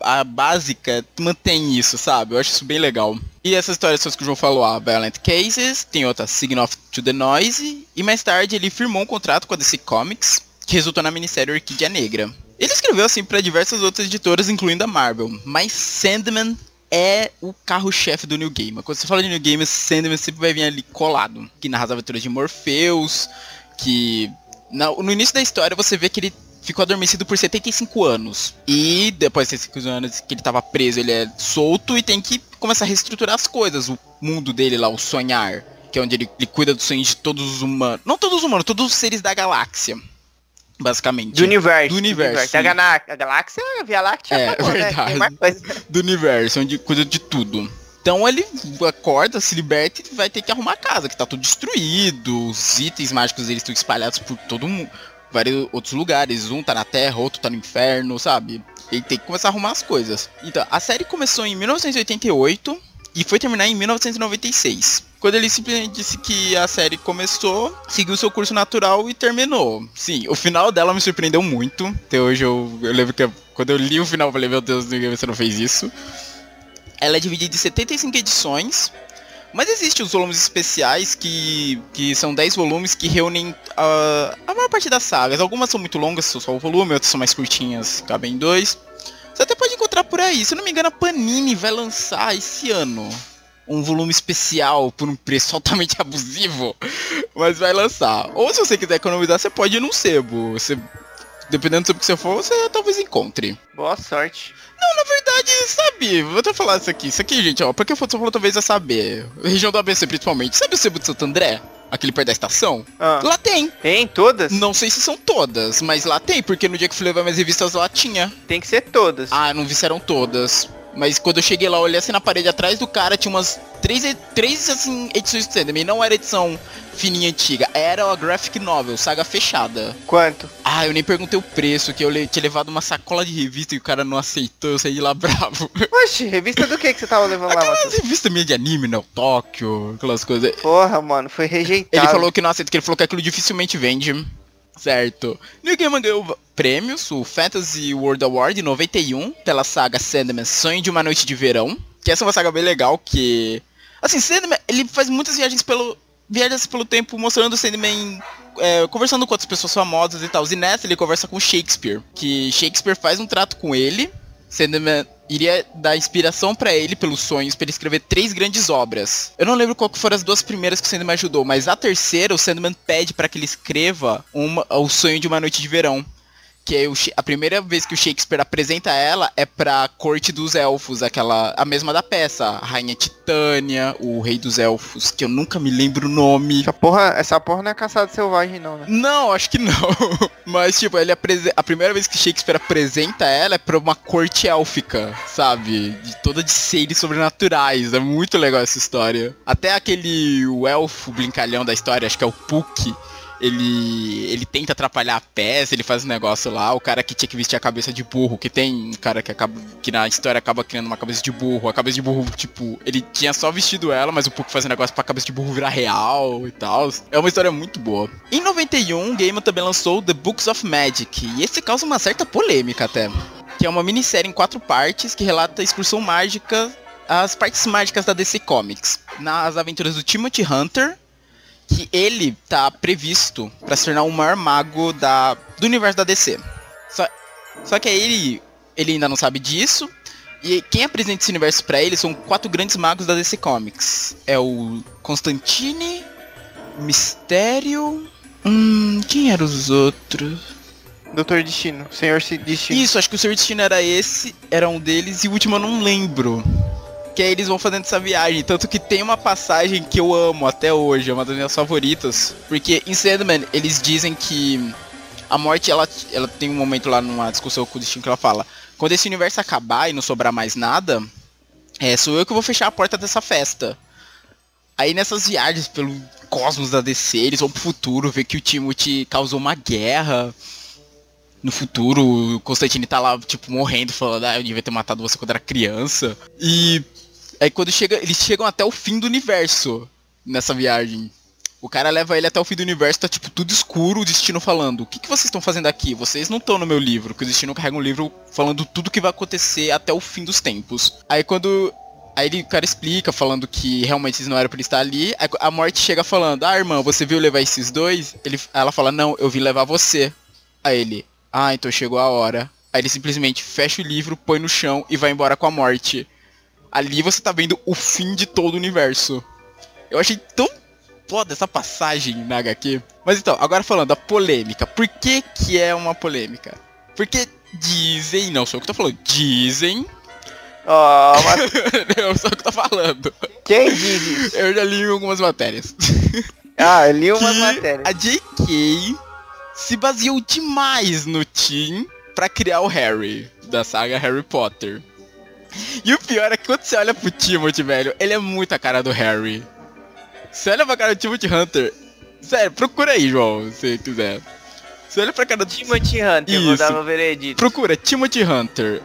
Speaker 3: a básica mantém isso, sabe? Eu acho isso bem legal. E essas histórias que o João falou, a Violent Cases, tem outra Signal to the Noise, e mais tarde ele firmou um contrato com a DC Comics, que resultou na minissérie Orquídea Negra. Ele escreveu assim para diversas outras editoras, incluindo a Marvel, mas Sandman é o carro-chefe do New Game. Quando você fala de New Game, Sandman sempre vai vir ali colado, que narra as aventuras de Morpheus, que no início da história você vê que ele ficou adormecido por 75 anos. E depois de 75 anos que ele estava preso, ele é solto e tem que começar a reestruturar as coisas. O mundo dele lá, o sonhar, que é onde ele, ele cuida dos sonhos de todos os humanos. Não todos os humanos, todos os seres da galáxia. Basicamente.
Speaker 2: Do universo.
Speaker 3: Do universo.
Speaker 2: A, galáxia, a galáxia, a Via Láctea,
Speaker 3: é, acabou, verdade. Né? Do universo, onde cuida de tudo. Então ele acorda, se liberta e vai ter que arrumar a casa, que tá tudo destruído, os itens mágicos deles estão espalhados por todo mundo, vários outros lugares. Um tá na Terra, outro tá no inferno, sabe? Ele tem que começar a arrumar as coisas. Então, a série começou em 1988 e foi terminar em 1996. Quando ele simplesmente disse que a série começou, seguiu seu curso natural e terminou. Sim, o final dela me surpreendeu muito. Até hoje eu, eu lembro que quando eu li o final eu falei, meu Deus, você não fez isso. Ela é dividida em 75 edições mas existem os volumes especiais que, que são 10 volumes que reúnem uh, a maior parte das sagas. Algumas são muito longas, são só o volume, outras são mais curtinhas, cabem dois. Você até pode encontrar por aí. Se não me engano, a Panini vai lançar esse ano um volume especial por um preço altamente abusivo, mas vai lançar. Ou se você quiser economizar, você pode ir num sebo. Você, dependendo do que você for, você talvez encontre.
Speaker 2: Boa sorte.
Speaker 3: Não, na verdade, sabe, vou até falar isso aqui. Isso aqui, gente, ó, porque você falou talvez a saber. Região do ABC, principalmente. Sabe o sebo de Santo André? Aquele perto da estação?
Speaker 2: Ah.
Speaker 3: Lá tem.
Speaker 2: Tem todas?
Speaker 3: Não sei se são todas, mas lá tem, porque no dia que fui levar minhas revistas lá tinha.
Speaker 2: Tem que ser todas.
Speaker 3: Ah, não vi se eram todas. Mas quando eu cheguei lá, olhei assim na parede atrás do cara, tinha umas três, três assim, edições do Sandman. Não era edição fininha antiga, era a graphic novel, saga fechada.
Speaker 2: Quanto?
Speaker 3: Ah, eu nem perguntei o preço, que eu tinha levado uma sacola de revista e o cara não aceitou, eu saí de lá bravo.
Speaker 2: Oxe, revista do que que você tava levando lá,
Speaker 3: Aquelas revista minha de anime, né? O Tóquio, aquelas coisas.
Speaker 2: Porra, mano, foi rejeitado.
Speaker 3: Ele falou que não aceita, que ele falou que aquilo dificilmente vende. Certo. New Game ganhou prêmios, o Fantasy World Award em 91, pela saga Sandman Sonho de uma Noite de Verão. Que essa é uma saga bem legal, que... Assim, Sandman, ele faz muitas viagens pelo... Viagens pelo tempo mostrando o Sandman é, conversando com outras pessoas famosas e tal. E nessa ele conversa com Shakespeare. Que Shakespeare faz um trato com ele. Sandman iria dar inspiração para ele pelos sonhos para ele escrever três grandes obras. Eu não lembro qual foram as duas primeiras que o Sandman ajudou, mas a terceira o Sandman pede para que ele escreva uma, o sonho de uma noite de verão que é o, a primeira vez que o Shakespeare apresenta ela é pra corte dos elfos, aquela a mesma da peça, a rainha Titânia, o rei dos elfos, que eu nunca me lembro o nome.
Speaker 2: Essa porra, essa porra não é caçado selvagem não, né?
Speaker 3: Não, acho que não. Mas tipo, ele a primeira vez que Shakespeare apresenta ela é pra uma corte élfica, sabe? De toda de seres sobrenaturais. É muito legal essa história. Até aquele o elfo brincalhão da história, acho que é o Puck ele ele tenta atrapalhar a peça, ele faz um negócio lá, o cara que tinha que vestir a cabeça de burro, que tem um cara que acaba que na história acaba criando uma cabeça de burro, a cabeça de burro, tipo, ele tinha só vestido ela, mas o Puck faz um negócio pra cabeça de burro virar real e tal. É uma história muito boa. Em 91, Gaiman também lançou The Books of Magic, e esse causa uma certa polêmica até. Que é uma minissérie em quatro partes que relata a excursão mágica as partes mágicas da DC Comics. Nas aventuras do Timothy Hunter, que ele tá previsto para se tornar o maior mago da, do universo da DC. Só, só que ele, ele ainda não sabe disso. E quem apresenta esse universo para ele são quatro grandes magos da DC Comics. É o Constantine, Mistério. Hum, quem eram os outros?
Speaker 2: Doutor Destino, Senhor Destino.
Speaker 3: Isso, acho que o Senhor Destino era esse, era um deles, e o último eu não lembro que aí eles vão fazendo essa viagem. Tanto que tem uma passagem que eu amo até hoje, é uma das minhas favoritas. Porque em Sandman eles dizem que a morte ela, ela tem um momento lá numa discussão com o Destino que ela fala: quando esse universo acabar e não sobrar mais nada, é, sou eu que vou fechar a porta dessa festa. Aí nessas viagens pelo cosmos da DC, eles vão pro futuro, ver que o Timothy causou uma guerra. No futuro, o Constantine tá lá, tipo, morrendo, falando, ah, eu devia ter matado você quando era criança. E Aí quando chega, eles chegam até o fim do universo nessa viagem. O cara leva ele até o fim do universo, tá tipo tudo escuro, o destino falando: O que, que vocês estão fazendo aqui? Vocês não estão no meu livro. Que o destino carrega um livro falando tudo que vai acontecer até o fim dos tempos. Aí quando. Aí ele, o cara explica, falando que realmente não eram pra ele estar ali. Aí a morte chega falando: Ah, irmã, você viu levar esses dois? Ele, ela fala: Não, eu vim levar você. Aí ele: Ah, então chegou a hora. Aí ele simplesmente fecha o livro, põe no chão e vai embora com a morte. Ali você tá vendo o fim de todo o universo. Eu achei tão foda essa passagem na HQ. Mas então, agora falando da polêmica. Por que que é uma polêmica? Porque dizem, não sou eu que tô falando, dizem...
Speaker 2: Ó, mas
Speaker 3: eu sou eu que tô falando.
Speaker 2: quem diz isso?
Speaker 3: Eu já li algumas matérias.
Speaker 2: Ah, eu li umas matérias.
Speaker 3: a J.K. se baseou demais no Tim pra criar o Harry, da saga Harry Potter. E o pior é que quando você olha pro Timothy, velho, ele é muito a cara do Harry. Você olha pra cara do Timothy Hunter. Sério, procura aí, João, se quiser. Você olha pra cara do
Speaker 2: Timothy Hunter, vou
Speaker 3: Isso.
Speaker 2: dar meu veredito.
Speaker 3: Procura Timothy Hunter.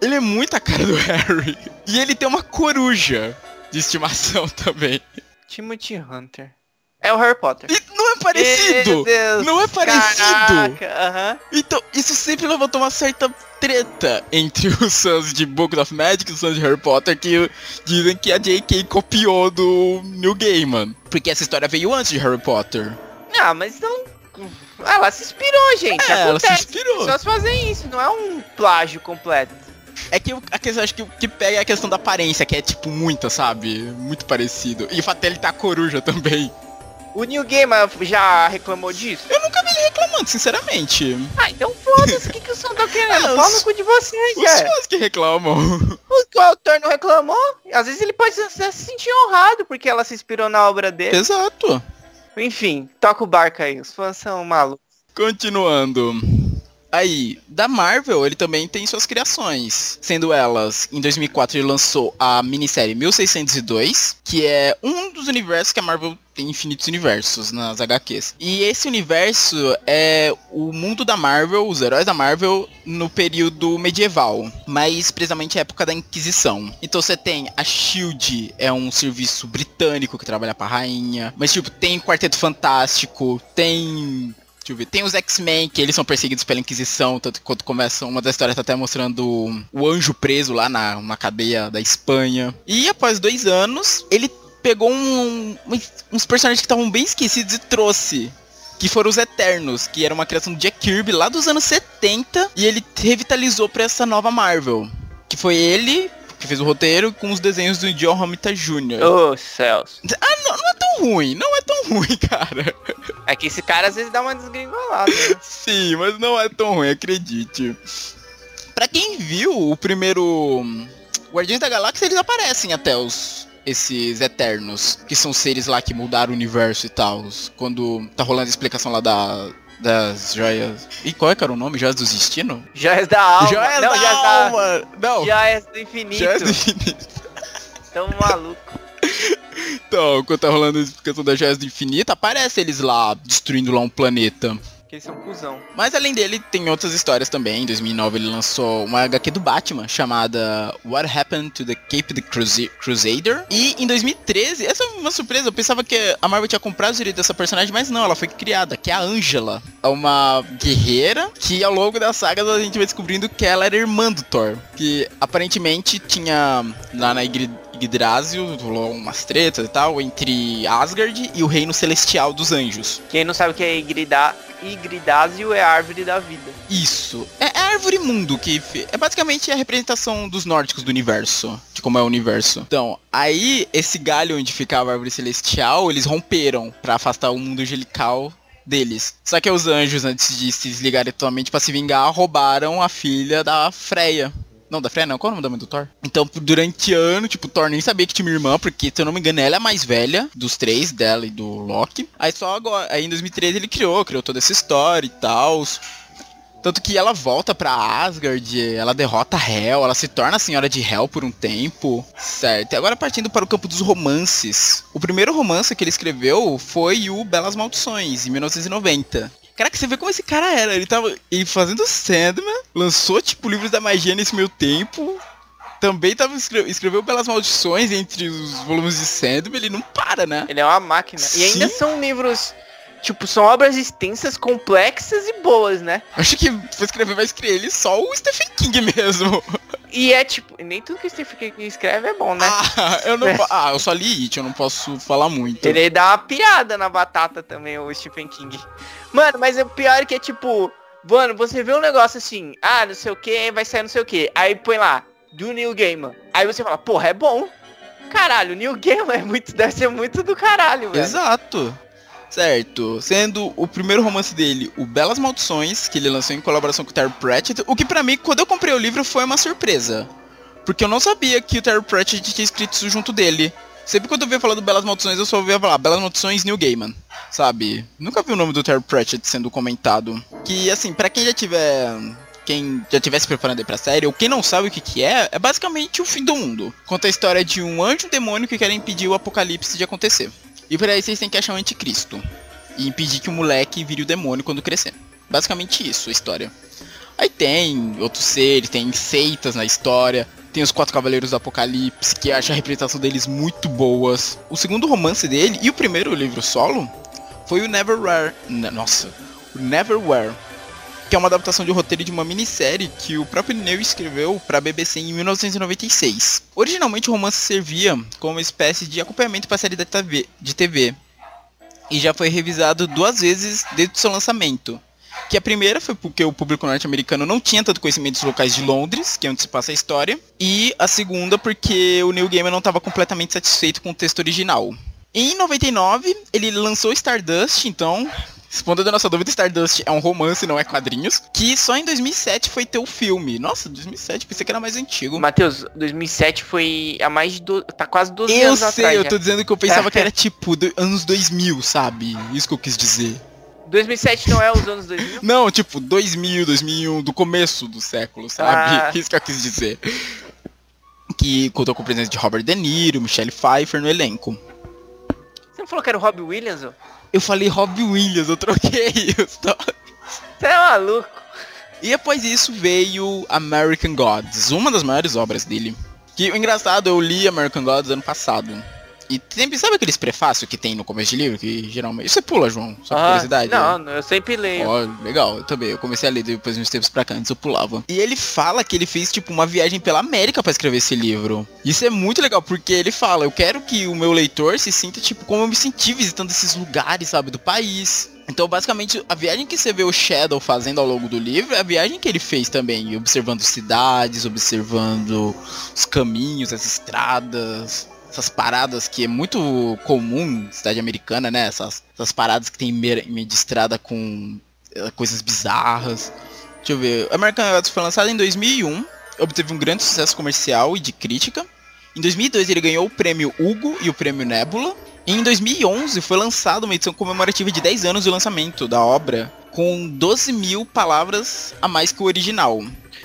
Speaker 3: Ele é muito a cara do Harry. E ele tem uma coruja de estimação também.
Speaker 2: Timothy Hunter. É o Harry Potter.
Speaker 3: E não é parecido!
Speaker 2: Meu Deus.
Speaker 3: Não é parecido!
Speaker 2: Caraca, aham.
Speaker 3: Então, isso sempre levantou uma certa treta entre os fãs de Book of Magic e os fãs de Harry Potter que dizem que a J.K. copiou do New Gaiman. Porque essa história veio antes de Harry Potter.
Speaker 2: Ah, mas não. Ela se inspirou, gente.
Speaker 3: É, ela se inspirou.
Speaker 2: Pessoas fazem isso, não é um plágio completo.
Speaker 3: É que a questão, acho que o que pega é a questão da aparência, que é tipo muita, sabe? Muito parecido. E o fato dele tá coruja também.
Speaker 2: O New Gamer já reclamou disso?
Speaker 3: Eu nunca vi ele reclamando, sinceramente.
Speaker 2: Ah, então foda-se, o que, que o som tá querendo?
Speaker 3: Ah,
Speaker 2: Fala
Speaker 3: os-
Speaker 2: no cu de vocês,
Speaker 3: Os
Speaker 2: cara.
Speaker 3: fãs que reclamam.
Speaker 2: O que o autor não reclamou? Às vezes ele pode se se sentir honrado porque ela se inspirou na obra dele.
Speaker 3: Exato.
Speaker 2: Enfim, toca o barco aí, os fãs são malucos.
Speaker 3: Continuando. Aí, da Marvel, ele também tem suas criações. Sendo elas, em 2004 ele lançou a minissérie 1602, que é um dos universos que a Marvel tem infinitos universos nas HQs. E esse universo é o mundo da Marvel, os heróis da Marvel, no período medieval. Mais precisamente a época da Inquisição. Então você tem a SHIELD, é um serviço britânico que trabalha pra rainha. Mas tipo, tem Quarteto Fantástico, tem Deixa eu ver. Tem os X-Men, que eles são perseguidos pela Inquisição, tanto que quando começa uma das histórias tá até mostrando o- anjo preso lá na uma cadeia da Espanha. E após dois anos, ele pegou um- um- uns personagens que estavam bem esquecidos e trouxe. Que foram os Eternos, que era uma criação do Jack Kirby lá dos anos 70. E ele revitalizou pra essa nova Marvel. Que foi ele que fez o roteiro com os desenhos do John Romita Jr.
Speaker 2: Ô, céus.
Speaker 3: Ah, não, não é tão ruim, não é tão ruim, cara.
Speaker 2: É que esse cara às vezes dá uma desgringolada, né?
Speaker 3: Sim, mas não é tão ruim, acredite. Pra quem viu o primeiro Guardiões da Galáxia, eles aparecem até os esses Eternos, que são seres lá que mudaram o universo e tal. Quando tá rolando a explicação lá da das joias. E qual é que era o nome? Joias do Destino?
Speaker 2: Joias da alma.
Speaker 3: Joias
Speaker 2: não,
Speaker 3: da
Speaker 2: joias
Speaker 3: alma! Não,
Speaker 2: Joias do infinito.
Speaker 3: Joias do Infinito.
Speaker 2: Tão maluco.
Speaker 3: Então, quando tá rolando a explicação das Joias do Infinito, aparece eles lá destruindo lá um planeta.
Speaker 2: Que eles são cuzão.
Speaker 3: Mas além dele, tem outras histórias também. Em 2009 ele lançou uma HQ do Batman chamada What Happened to the Cape the Crusader. E em 2013, essa é uma surpresa, eu pensava que a Marvel tinha comprado os direitos dessa personagem, mas não, ela foi criada, que é a Angela. É uma guerreira que ao longo da saga a gente vai descobrindo que ela era irmã do Thor. Que aparentemente tinha lá na Igre- Yggdrasil, rolou umas tretas e tal, entre Asgard e o Reino Celestial dos Anjos.
Speaker 2: Quem não sabe o que é. Igridásio é a árvore da vida.
Speaker 3: Isso. É, é a árvore mundo, que é basicamente a representação dos nórdicos do universo. De como é o universo. Então, aí, esse galho onde ficava a árvore celestial, eles romperam pra afastar o mundo angelical deles. Só que os anjos, antes de se desligarem totalmente pra se vingar, roubaram a filha da Freya. Não, da Freya não, qual é o nome do Thor? Então, durante ano, tipo, Thor nem sabia que tinha irmã, porque, se eu não me engano, ela é a mais velha dos três, dela e do Loki. Aí só agora, aí em 2013 ele criou, criou toda essa história e tal. Tanto que ela volta pra Asgard, ela derrota Hel, ela se torna a senhora de Hel por um tempo. Certo. E agora partindo para o campo dos romances. O primeiro romance que ele escreveu foi o Belas Maldições, em 1990. Caraca, você vê como esse cara era. Ele tava ele fazendo Sandman, lançou, tipo, livros da magia nesse meio tempo. também tava escre escreveu Belas Maldições entre os volumes de Sandman, ele não para, né?
Speaker 2: Ele é uma máquina.
Speaker 3: Sim.
Speaker 2: E ainda são livros, tipo, são obras extensas, complexas e boas, né?
Speaker 3: Acho que pra escrever vai escrever ele só o Stephen King mesmo.
Speaker 2: E é tipo, nem tudo que o Stephen King escreve é bom, né?
Speaker 3: Ah, eu não. Ah, eu só li It, eu não posso falar muito.
Speaker 2: Ele dá uma piada na batata também, o Stephen King. Mano, mas o pior é que é tipo, mano, você vê um negócio assim, ah, não sei o que, vai sair não sei o que. Aí põe lá, do New Gaiman. Aí você fala, porra, é bom. Caralho, New Gaiman é muito, deve ser muito do caralho, velho.
Speaker 3: Exato. Certo. Sendo o primeiro romance dele, o Belas Maldições, que ele lançou em colaboração com o Terry Pratchett. O que pra mim, quando eu comprei o livro, foi uma surpresa. Porque eu não sabia que o Terry Pratchett tinha escrito isso junto dele. Sempre quando eu via falar do Belas Maldições, eu só ouvia falar Belas Maldições New Gaiman, sabe? Nunca vi o nome do Terry Pratchett sendo comentado. Que, assim, pra quem já tiver... Quem já tivesse preparando aí pra série, ou quem não sabe o que que é, é basicamente o fim do mundo. Conta a história de um anjo demônio que querem impedir o apocalipse de acontecer. E por aí vocês têm que achar o anticristo. E impedir que o moleque vire o demônio quando crescer. Basicamente isso, a história. Aí tem outros seres, tem seitas na história. Tem os Quatro Cavaleiros do Apocalipse, que acho a representação deles muito boas. O segundo romance dele, e o primeiro livro solo, foi o Neverwhere. Nossa, o Neverwhere. Que é uma adaptação de roteiro de uma minissérie que o próprio Neil escreveu para a BBC em 1996. Originalmente o romance servia como uma espécie de acompanhamento para a série de TV. E já foi revisado duas vezes desde seu lançamento. Que a primeira foi porque o público norte-americano não tinha tanto conhecimento dos locais de Londres, que é onde se passa a história. E a segunda porque o Neil Gaiman não estava completamente satisfeito com o texto original. Em 99, ele lançou Stardust, então, respondendo a nossa dúvida, Stardust é um romance, não é quadrinhos. Que só em 2007 foi ter o filme. Nossa, 2007, pensei que era mais antigo.
Speaker 2: Matheus, 2007 foi há mais de. Do... Tá quase 12
Speaker 3: Eu
Speaker 2: anos
Speaker 3: sei,
Speaker 2: atrás.
Speaker 3: eu
Speaker 2: já.
Speaker 3: tô dizendo que eu pensava que era tipo do- anos 2000, sabe? Isso que eu quis dizer.
Speaker 2: 2007 não é os anos 2000?
Speaker 3: Não, tipo, 2000, 2001, do começo do século, sabe?
Speaker 2: Ah.
Speaker 3: Isso que eu quis dizer. Que contou com a presença de Robert De Niro, Michelle Pfeiffer no elenco.
Speaker 2: Você não falou que era o Robbie Williams? ô?
Speaker 3: Eu falei Robbie Williams, eu troquei os to-
Speaker 2: Você é maluco.
Speaker 3: E após isso veio American Gods, uma das maiores obras dele. Que o engraçado, eu li American Gods ano passado. E sempre, sabe aqueles prefácios que tem no começo de livro? Que geralmente. Você pula, João, só
Speaker 2: Ah,
Speaker 3: curiosidade. né?
Speaker 2: Não, eu sempre leio.
Speaker 3: Ó, legal, eu também. Eu comecei a ler depois de uns tempos pra cá, antes eu pulava. E ele fala que ele fez, tipo, uma viagem pela América pra escrever esse livro. Isso é muito legal, porque ele fala, eu quero que o meu leitor se sinta, tipo, como eu me senti visitando esses lugares, sabe, do país. Então, basicamente, a viagem que você vê o Shadow fazendo ao longo do livro é a viagem que ele fez também, observando cidades, observando os caminhos, as estradas, essas paradas que é muito comum em cidade americana, né? Essas, essas paradas que tem meio de estrada com eh, coisas bizarras. Deixa eu ver. American Gods foi lançado em 2001, obteve um grande sucesso comercial e de crítica. Em 2002 ele ganhou o prêmio Hugo e o prêmio Nebula. E em 2011 foi lançada uma edição comemorativa de 10 anos do lançamento da obra, com 12 mil palavras a mais que o original.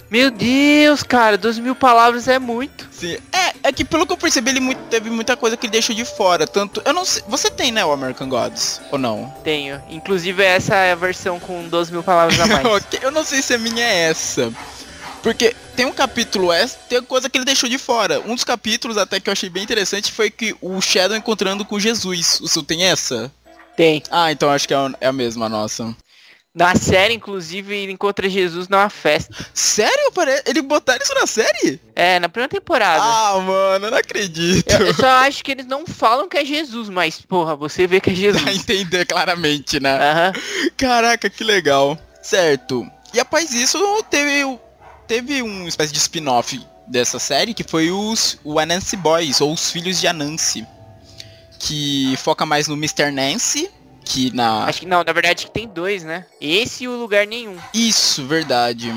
Speaker 2: Meu Deus, cara, 12 mil palavras é muito.
Speaker 3: Sim. É, é que pelo que eu percebi, ele muito- teve muita coisa que ele deixou de fora. Tanto. Eu não sei. Você tem, né, o American Gods? Ou não?
Speaker 2: Tenho. Inclusive essa é a versão com 12 mil palavras a mais.
Speaker 3: Eu não sei se a minha é essa. Porque tem um capítulo essa, tem coisa que ele deixou de fora. Um dos capítulos até que eu achei bem interessante foi que o Shadow encontrando com Jesus. O seu tem essa?
Speaker 2: Tem.
Speaker 3: Ah, então acho que é a- é a mesma nossa.
Speaker 2: Na série, inclusive, ele encontra Jesus numa festa.
Speaker 3: Sério? Ele botaram isso na série?
Speaker 2: É, na primeira temporada.
Speaker 3: Ah, mano, eu não acredito.
Speaker 2: Eu, eu só acho que eles não falam que é Jesus, mas, porra, você vê que é Jesus.
Speaker 3: Dá a entender claramente, né?
Speaker 2: Aham.
Speaker 3: Caraca, que legal. Certo. E após isso, teve, teve uma espécie de spin-off dessa série, que foi os o Anansi Boys, ou os Filhos de Anansi. Que foca mais no Mr. Nancy, que na...
Speaker 2: Acho que não, na verdade que tem dois, né? Esse e o lugar nenhum.
Speaker 3: Isso, verdade.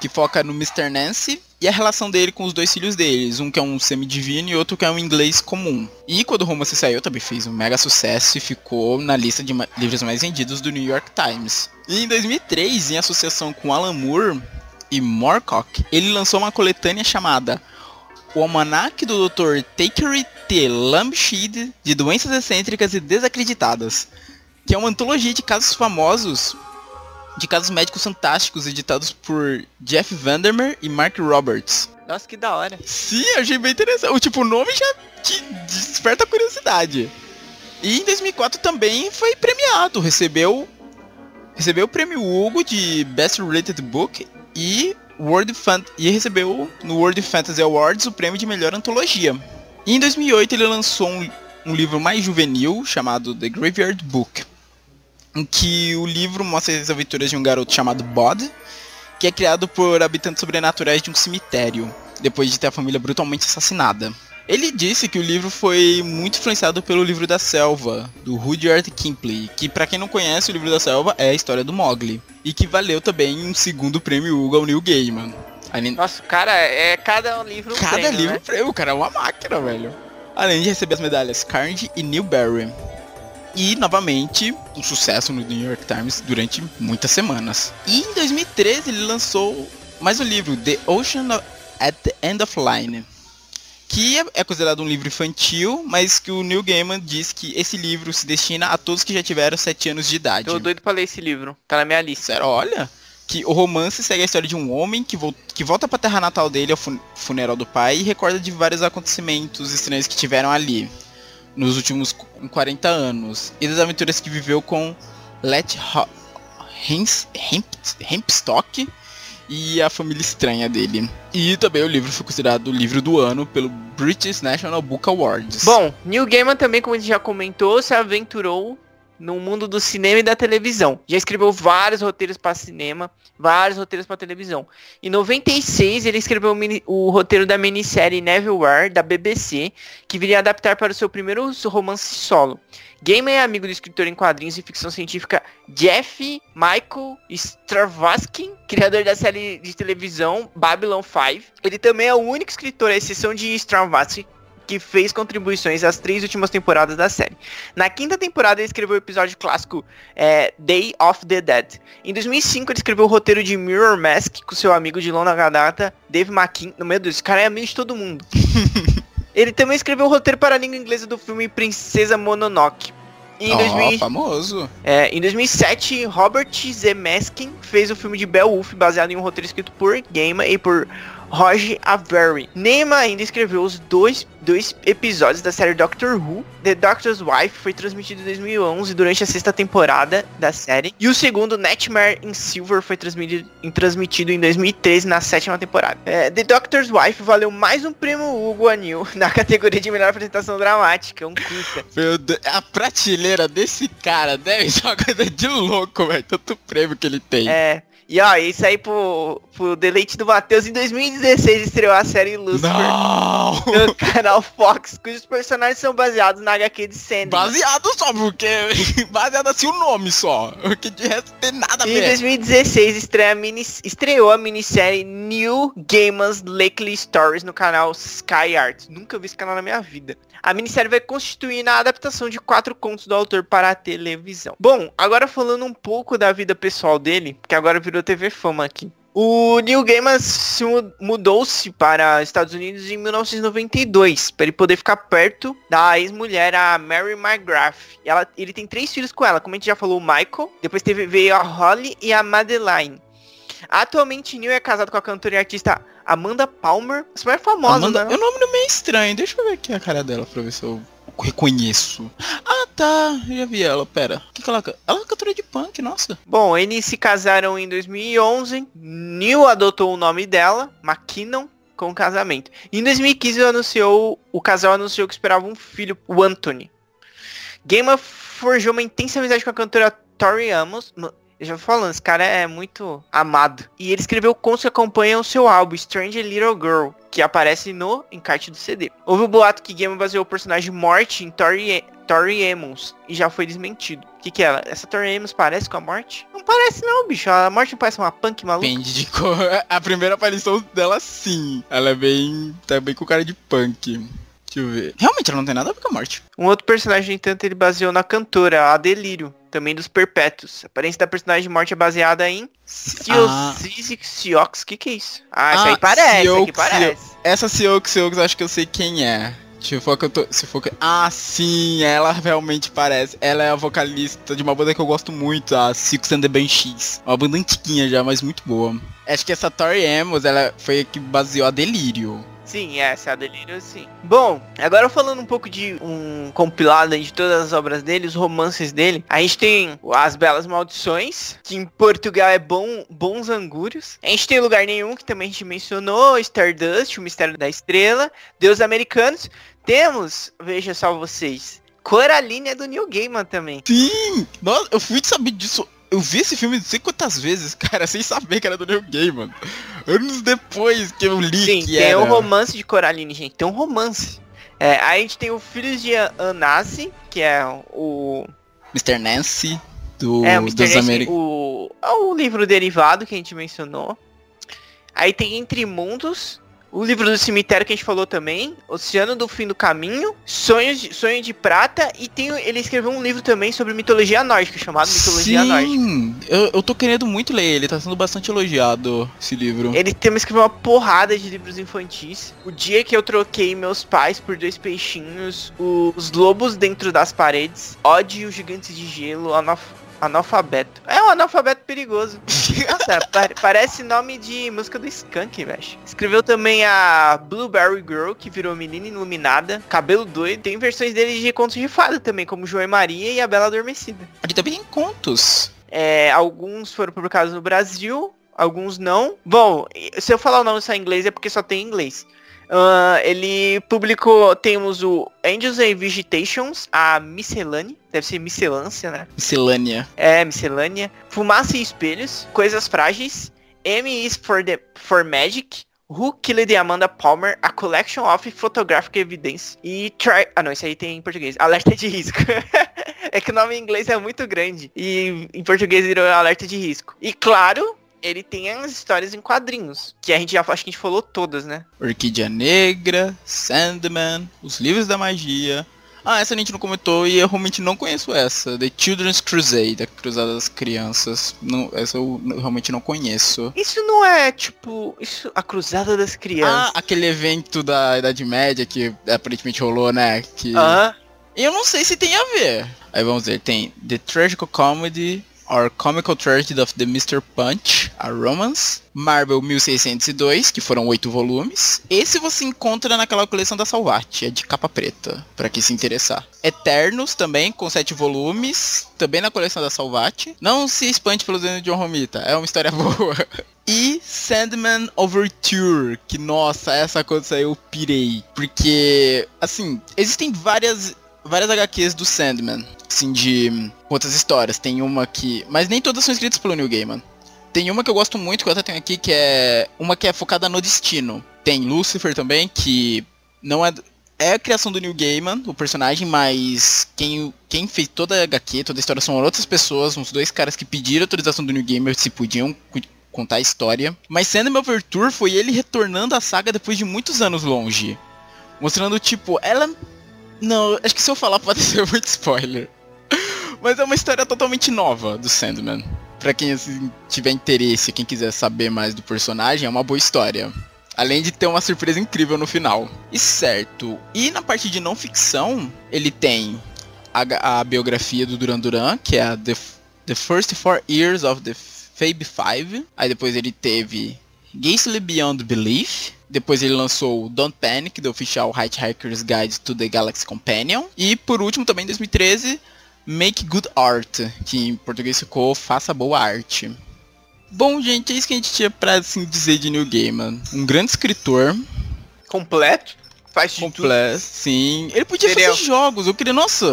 Speaker 3: Que foca no Mr. Nancy e a relação dele com os dois filhos deles. Um que é um semidivino e outro que é um inglês comum. E quando o romance saiu, também fez um mega sucesso e ficou na lista de livros mais vendidos do New York Times. E em 2003, em associação com Alan Moore e Moorcock, ele lançou uma coletânea chamada O Almanac do Dr. Thackeray T. Lampshed de Doenças Excêntricas e Desacreditadas, que é uma antologia de casos famosos de casos médicos fantásticos editados por Jeff Vandermeer e Mark Roberts.
Speaker 2: Nossa, que da hora.
Speaker 3: Sim, achei bem interessante. O tipo, o nome já te desperta curiosidade. E em 2004 também foi premiado, recebeu recebeu o prêmio Hugo de Best Rated Book e World Fan e recebeu no World Fantasy Awards o prêmio de melhor antologia. E em 2008 ele lançou um, um livro mais juvenil chamado The Graveyard Book, em que o livro mostra as aventuras de um garoto chamado Bod, que é criado por habitantes sobrenaturais de um cemitério, depois de ter a família brutalmente assassinada. Ele disse que o livro foi muito influenciado pelo livro da selva, do Rudyard Kipling, que para quem não conhece, o livro da selva é a história do Mowgli, e que valeu também um segundo prêmio Hugo ao Neil Gaiman.
Speaker 2: Além... Nossa, cara, é cada livro
Speaker 3: Cada
Speaker 2: prêmio,
Speaker 3: livro
Speaker 2: né?
Speaker 3: prêmio, o cara é uma máquina, velho. Além de receber as medalhas Carnegie e Newbery. E, novamente, um sucesso no New York Times durante muitas semanas. E em 2013 ele lançou mais um livro, The Ocean at the End of Line. Que é- é considerado um livro infantil, mas que o Neil Gaiman diz que esse livro se destina a todos que já tiveram 7 anos de idade.
Speaker 2: Tô doido pra ler esse livro. Tá na minha lista.
Speaker 3: Sério, olha, que o romance segue a história de um homem que, vol que volta pra terra natal dele ao fun- funeral do pai e recorda de vários acontecimentos estranhos que tiveram ali nos últimos qu- 40 anos e das aventuras que viveu com Let Hempstock e a família estranha dele. E também o livro foi considerado o livro do ano pelo British National Book Awards.
Speaker 2: Bom, Neil Gaiman também, como a gente já comentou, se aventurou no mundo do cinema e da televisão. Já escreveu vários roteiros para cinema, vários roteiros para televisão. Em 96, ele escreveu o, mini- o roteiro da minissérie Neverwhere, da BBC, que viria adaptar para o seu primeiro romance solo. Gaiman é amigo do escritor em quadrinhos e ficção científica Jeff Michael Stravatsky, criador da série de televisão Babylon 5. Ele também é o único escritor, à exceção de Stravatsky, que fez contribuições às três últimas temporadas da série. Na quinta temporada ele escreveu o episódio clássico é, Day of the Dead. Em 2005 ele escreveu o roteiro de Mirror Mask com seu amigo de longa data, Dave McKean. Meu Deus, esse cara é amigo de todo mundo. ele também escreveu o roteiro para a língua inglesa do filme Princesa Mononoke. E em,
Speaker 3: Ó,
Speaker 2: 2000
Speaker 3: famoso.
Speaker 2: é, em 2007, Robert Zemeckis fez o filme de Beowulf baseado em um roteiro escrito por Gaiman e por Roger Avery. Neymar ainda escreveu os dois, dois episódios da série Doctor Who. The Doctor's Wife foi transmitido em 2011 durante a sexta temporada da série. E o segundo, Nightmare in Silver, foi transmitido em, transmitido em 2013 na sétima temporada. É, The Doctor's Wife valeu mais um prêmio Hugo Anil na categoria de melhor apresentação dramática, um curta.
Speaker 3: Meu Deus, a prateleira desse cara deve ser uma coisa de louco, velho. Tanto prêmio que ele tem.
Speaker 2: É. E ó, isso aí pro, pro deleite do Matheus, em 2016 estreou a série Lucifer
Speaker 3: Não!
Speaker 2: no canal Fox, cujos personagens são baseados na HQ de Sandman.
Speaker 3: Baseado só, porque. Baseado assim o nome só. Porque de resto tem nada a
Speaker 2: E em
Speaker 3: ver.
Speaker 2: 2016 estreia a mini, estreou a minissérie New Gaiman's Lakely Stories no canal Sky Arts. Nunca vi esse canal na minha vida. A minissérie vai constituir na adaptação de quatro contos do autor para a televisão. Bom, agora falando um pouco da vida pessoal dele, que agora virou TV Fama aqui. O Neil Gaiman se mu- mudou-se para os Estados Unidos em 1992, para ele poder ficar perto da ex-mulher, a Mary McGrath. Ela, ele tem três filhos com ela, como a gente já falou, o Michael, depois teve, veio a Holly e a Madeline. Atualmente, Neil é casado com a cantora e artista Amanda Palmer, super é famosa,
Speaker 3: Amanda,
Speaker 2: né?
Speaker 3: o nome não é meio estranho. Deixa eu ver aqui a cara dela pra ver se eu reconheço. Ah, tá. Eu já vi ela. Pera. O que, que ela canta? Ela é cantora de punk, nossa.
Speaker 2: Bom, eles se casaram em 2011. Neil adotou o nome dela, McKinnon, com o casamento. Em 2015, anunciou, o casal anunciou que esperava um filho, o Anthony. Gaiman forjou uma intensa amizade com a cantora Tori Amos. Eu já vou falando, esse cara é muito amado. E ele escreveu contos que acompanham o seu álbum, Strange Little Girl, que aparece no encarte do CD. Houve o boato que Gaiman baseou o personagem Morte em Tori, Tori Amos, e já foi desmentido. O que, que é ela? Essa Tori Amos parece com a Morte? Não parece não, bicho. A Morte não parece uma punk maluca.
Speaker 3: Depende de cor. A primeira aparição dela, sim. Ela é bem. tá bem com cara de punk. Deixa eu ver. Realmente, ela não tem nada a ver com a morte.
Speaker 2: Um outro personagem, entanto, ele baseou na cantora, a Delírio, também dos Perpétuos. A aparência da personagem de morte é baseada em
Speaker 3: Ah.
Speaker 2: Siox. O que que é isso? Ah, isso
Speaker 3: Ah,
Speaker 2: aí parece, aqui parece.
Speaker 3: Essa Sioux, Sioux, acho que eu sei quem é. Se for que eu tô. Se for que... Ah, sim, ela realmente parece. Ela é a vocalista de uma banda que eu gosto muito, a Six and the Banshees. Uma banda antiguinha já, mas muito boa. Acho que essa Tori Amos, ela foi a que baseou a Delírio.
Speaker 2: Sim, essa é a Delírio, sim. Bom, agora falando um pouco de um compilado de todas as obras dele, os romances dele, a gente tem As Belas Maldições, que em Portugal é bom, Bons Angúrios. A gente tem Lugar Nenhum, que também a gente mencionou, Stardust, O Mistério da Estrela, Deus Americanos. Temos, veja só vocês, Coraline é do Neil Gaiman também.
Speaker 3: Sim! Nossa, eu fui saber disso eu vi esse filme não sei quantas vezes, cara, sem saber que era do Neil Gaiman. Anos depois que eu li
Speaker 2: Sim,
Speaker 3: que
Speaker 2: tem
Speaker 3: era.
Speaker 2: um romance de Coraline, gente. Tem um romance. É, aí a gente tem o Filhos de Anasi, que é o...
Speaker 3: Mr. Nancy, do,
Speaker 2: é, o Mr.
Speaker 3: dos
Speaker 2: Nancy,
Speaker 3: Ameri-
Speaker 2: o, é o livro derivado que a gente mencionou. Aí tem Entre Mundos, o livro do cemitério que a gente falou também, Oceano do Fim do Caminho, Sonhos de, Sonho de Prata, e tem, ele escreveu um livro também sobre mitologia nórdica, chamado Mitologia Nórdica.
Speaker 3: Sim, eu, eu tô querendo muito ler ele, tá sendo bastante elogiado esse livro.
Speaker 2: Ele também escreveu uma porrada de livros infantis. O dia que eu troquei meus pais por dois peixinhos, os lobos dentro das paredes, ódio gigantes de gelo, anof analfabeto. É um analfabeto perigoso. Nossa, pa parece nome de música do Skunk, velho. Escreveu também a Blueberry Girl, que virou menina iluminada, cabelo doido. Tem versões dele de contos de fada também, como João e Maria e a Bela Adormecida.
Speaker 3: Ele também tem contos.
Speaker 2: É, alguns foram publicados no Brasil, alguns não. Bom, se eu falar o nome só em inglês é porque só tem em inglês. Uh, ele publicou, temos o Angels and Vegetations, a Miscelânea, deve ser miscelância, né?
Speaker 3: Miscelânea.
Speaker 2: É, miscelânea. Fumaça e Espelhos, Coisas Frágeis, M is for, the, for Magic, Who Killed Amanda Palmer, A Collection of Photographic Evidence e Try... Ah não, isso aí tem em português. Alerta de risco. é que o nome em inglês é muito grande e em português virou alerta de risco. E claro, ele tem as histórias em quadrinhos, que a gente já acho que a gente falou todas, né?
Speaker 3: Orquídea Negra, Sandman, Os Livros da Magia. Ah, essa a gente não comentou e eu realmente não conheço essa. The Children's Crusade, a Cruzada das Crianças. Não, essa eu realmente não conheço.
Speaker 2: Isso não é tipo, isso a cruzada das crianças.
Speaker 3: Ah, aquele evento da Idade Média que aparentemente rolou, né? Que...
Speaker 2: Aham.
Speaker 3: Eu não sei se tem a ver. Aí vamos ver, tem The Tragical Comedy or Comical Tragedy of the Mr. Punch, a Romance, Marvel 1602, que foram oito volumes. Esse você encontra naquela coleção da Salvati, é de capa preta, para quem se interessar. Eternos também, com sete volumes, também na coleção da Salvati. Não se espante pelo desenho de John Romita, é uma história boa. E Sandman Overture, que nossa, essa saiu eu pirei. Porque, assim, existem várias várias HQs do Sandman, assim, de outras histórias. Tem uma que. Mas nem todas são escritas pelo Neil Gaiman. Tem uma que eu gosto muito, que eu até tenho aqui, que é uma que é focada no destino. Tem Lucifer também, que não é. É a criação do Neil Gaiman, o personagem, mas quem, quem fez toda a HQ, toda a história são outras pessoas, uns dois caras que pediram autorização do Neil Gaiman se podiam contar a história. Mas Sandman Overture foi ele retornando à saga depois de muitos anos longe. Mostrando, tipo, ela não, acho que se eu falar pode ser muito spoiler. Mas é uma história totalmente nova do Sandman. Pra quem assim, tiver interesse, quem quiser saber mais do personagem, é uma boa história. Além de ter uma surpresa incrível no final. E certo. E na parte de não ficção, ele tem a, a biografia do Duran Duran, que é a The, the First Four Years of the Fab Five. Aí depois ele teve Ghastly Beyond Belief. Depois ele lançou Don't Panic, The Official Hitchhiker's Guide to the Galaxy Companion. E por último, também em 2013, Make Good Art, que em português ficou Faça Boa Arte. Bom, gente, é isso que a gente tinha pra assim, dizer de Neil Gaiman. Um grande escritor.
Speaker 2: Completo. Faz de
Speaker 3: completo, sim. Ele podia fazer jogos, eu queria, nossa,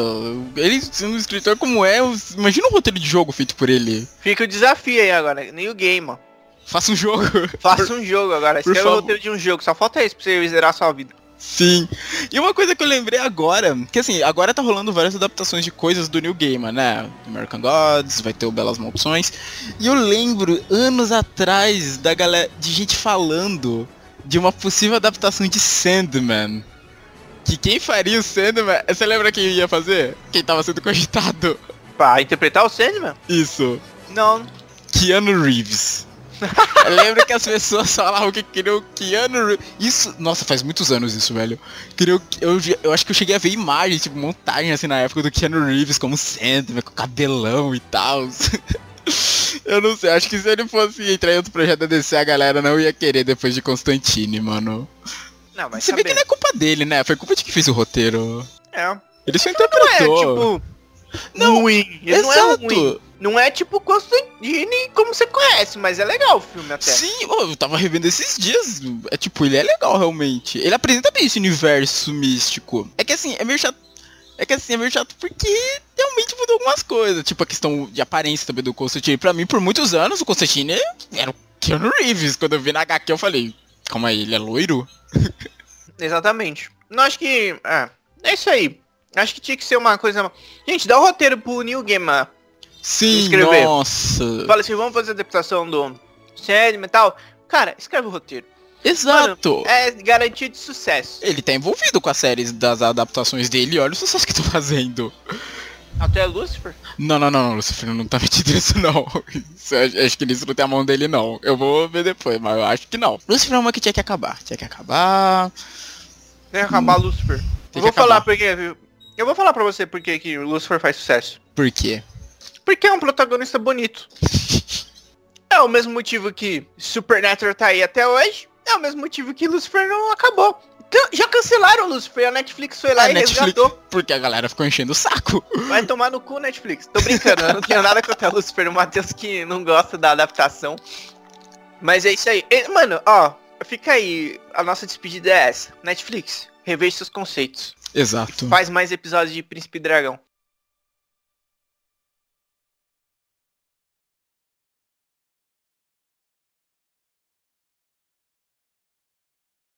Speaker 3: ele sendo um escritor como é, imagina um roteiro de jogo feito por ele.
Speaker 2: Fica o desafio aí agora, game, mano.
Speaker 3: Faça um jogo.
Speaker 2: Faça um jogo agora,
Speaker 3: por
Speaker 2: escreva o roteiro de um jogo, só falta isso pra você zerar sua vida.
Speaker 3: Sim. E uma coisa que eu lembrei agora, que assim, agora tá rolando várias adaptações de coisas do New Gaiman, né? American Gods, vai ter o Belas Maldições. E eu lembro, anos atrás, da galera, de gente falando de uma possível adaptação de Sandman. Que quem faria o Sandman, você lembra quem ia fazer? Quem tava sendo cogitado?
Speaker 2: Pra interpretar o Sandman?
Speaker 3: Isso.
Speaker 2: Não.
Speaker 3: Keanu Reeves. Eu lembro que as pessoas falavam que queriam Keanu Reeves. Isso, nossa, faz muitos anos isso, velho. Queriam, eu, eu acho que eu cheguei a ver imagens, tipo, montagem assim na época do Keanu Reeves como Sandman, com cabelão e tal. Eu não sei, acho que se ele fosse entrar em outro projeto da DC, a galera não ia querer depois de Constantine, mano.
Speaker 2: Não, mas
Speaker 3: Você vê que não é culpa dele, né? Foi culpa de quem fez o roteiro.
Speaker 2: é.
Speaker 3: Ele só
Speaker 2: Não é,
Speaker 3: interpretou.
Speaker 2: tipo, não, ruim. Ele não é
Speaker 3: Exato.
Speaker 2: ruim. Não é tipo Constantine como você conhece, mas é legal o filme até.
Speaker 3: Sim, eu tava revendo esses dias. É tipo, ele é legal realmente. Ele apresenta bem esse universo místico. É que assim, é meio chato. É que assim, é meio chato porque realmente mudou algumas coisas. Tipo, a questão de aparência também do Constantine. Pra mim, por muitos anos, o Constantine era o Keanu Reeves. Quando eu vi na HQ, eu falei, calma aí, ele é loiro?
Speaker 2: Exatamente. Não acho que. É, é isso aí. Acho que tinha que ser uma coisa. Gente, dá o roteiro pro New Gamer.
Speaker 3: Sim,
Speaker 2: Escrever.
Speaker 3: nossa.
Speaker 2: Fala assim, vamos fazer a adaptação do série e tal. Cara, escreve o roteiro.
Speaker 3: Exato.
Speaker 2: É garantia de sucesso.
Speaker 3: Ele tá envolvido com as séries das adaptações dele olha o sucesso que tô fazendo.
Speaker 2: Até Lucifer.
Speaker 3: Não, não, não, não, Lucifer não tá metido nisso não. Isso, acho que nisso não tem a mão dele não. Eu vou ver depois, mas eu acho que não. Lucifer é uma que tinha que acabar. Tinha que acabar.
Speaker 2: Tem que acabar Lucifer.
Speaker 3: Tem
Speaker 2: Eu vou falar
Speaker 3: acabar.
Speaker 2: porque. Eu vou falar pra você porque que o Lucifer faz sucesso.
Speaker 3: Por quê?
Speaker 2: Porque é um protagonista bonito. É o mesmo motivo que Supernatural tá aí até hoje. É o mesmo motivo que Lucifer não acabou. Então, já cancelaram o Lucifer, a Netflix foi lá
Speaker 3: A
Speaker 2: e
Speaker 3: Netflix,
Speaker 2: resgatou.
Speaker 3: porque a galera ficou enchendo o saco.
Speaker 2: Vai tomar no cu, Netflix. Tô brincando, eu não tenho nada contra Lucifer. O Matheus que não gosta da adaptação. Mas é isso aí. E, mano, ó, fica aí. A nossa despedida é essa. Netflix, reveja seus conceitos.
Speaker 3: Exato.
Speaker 2: Faz mais episódios de Príncipe Dragão.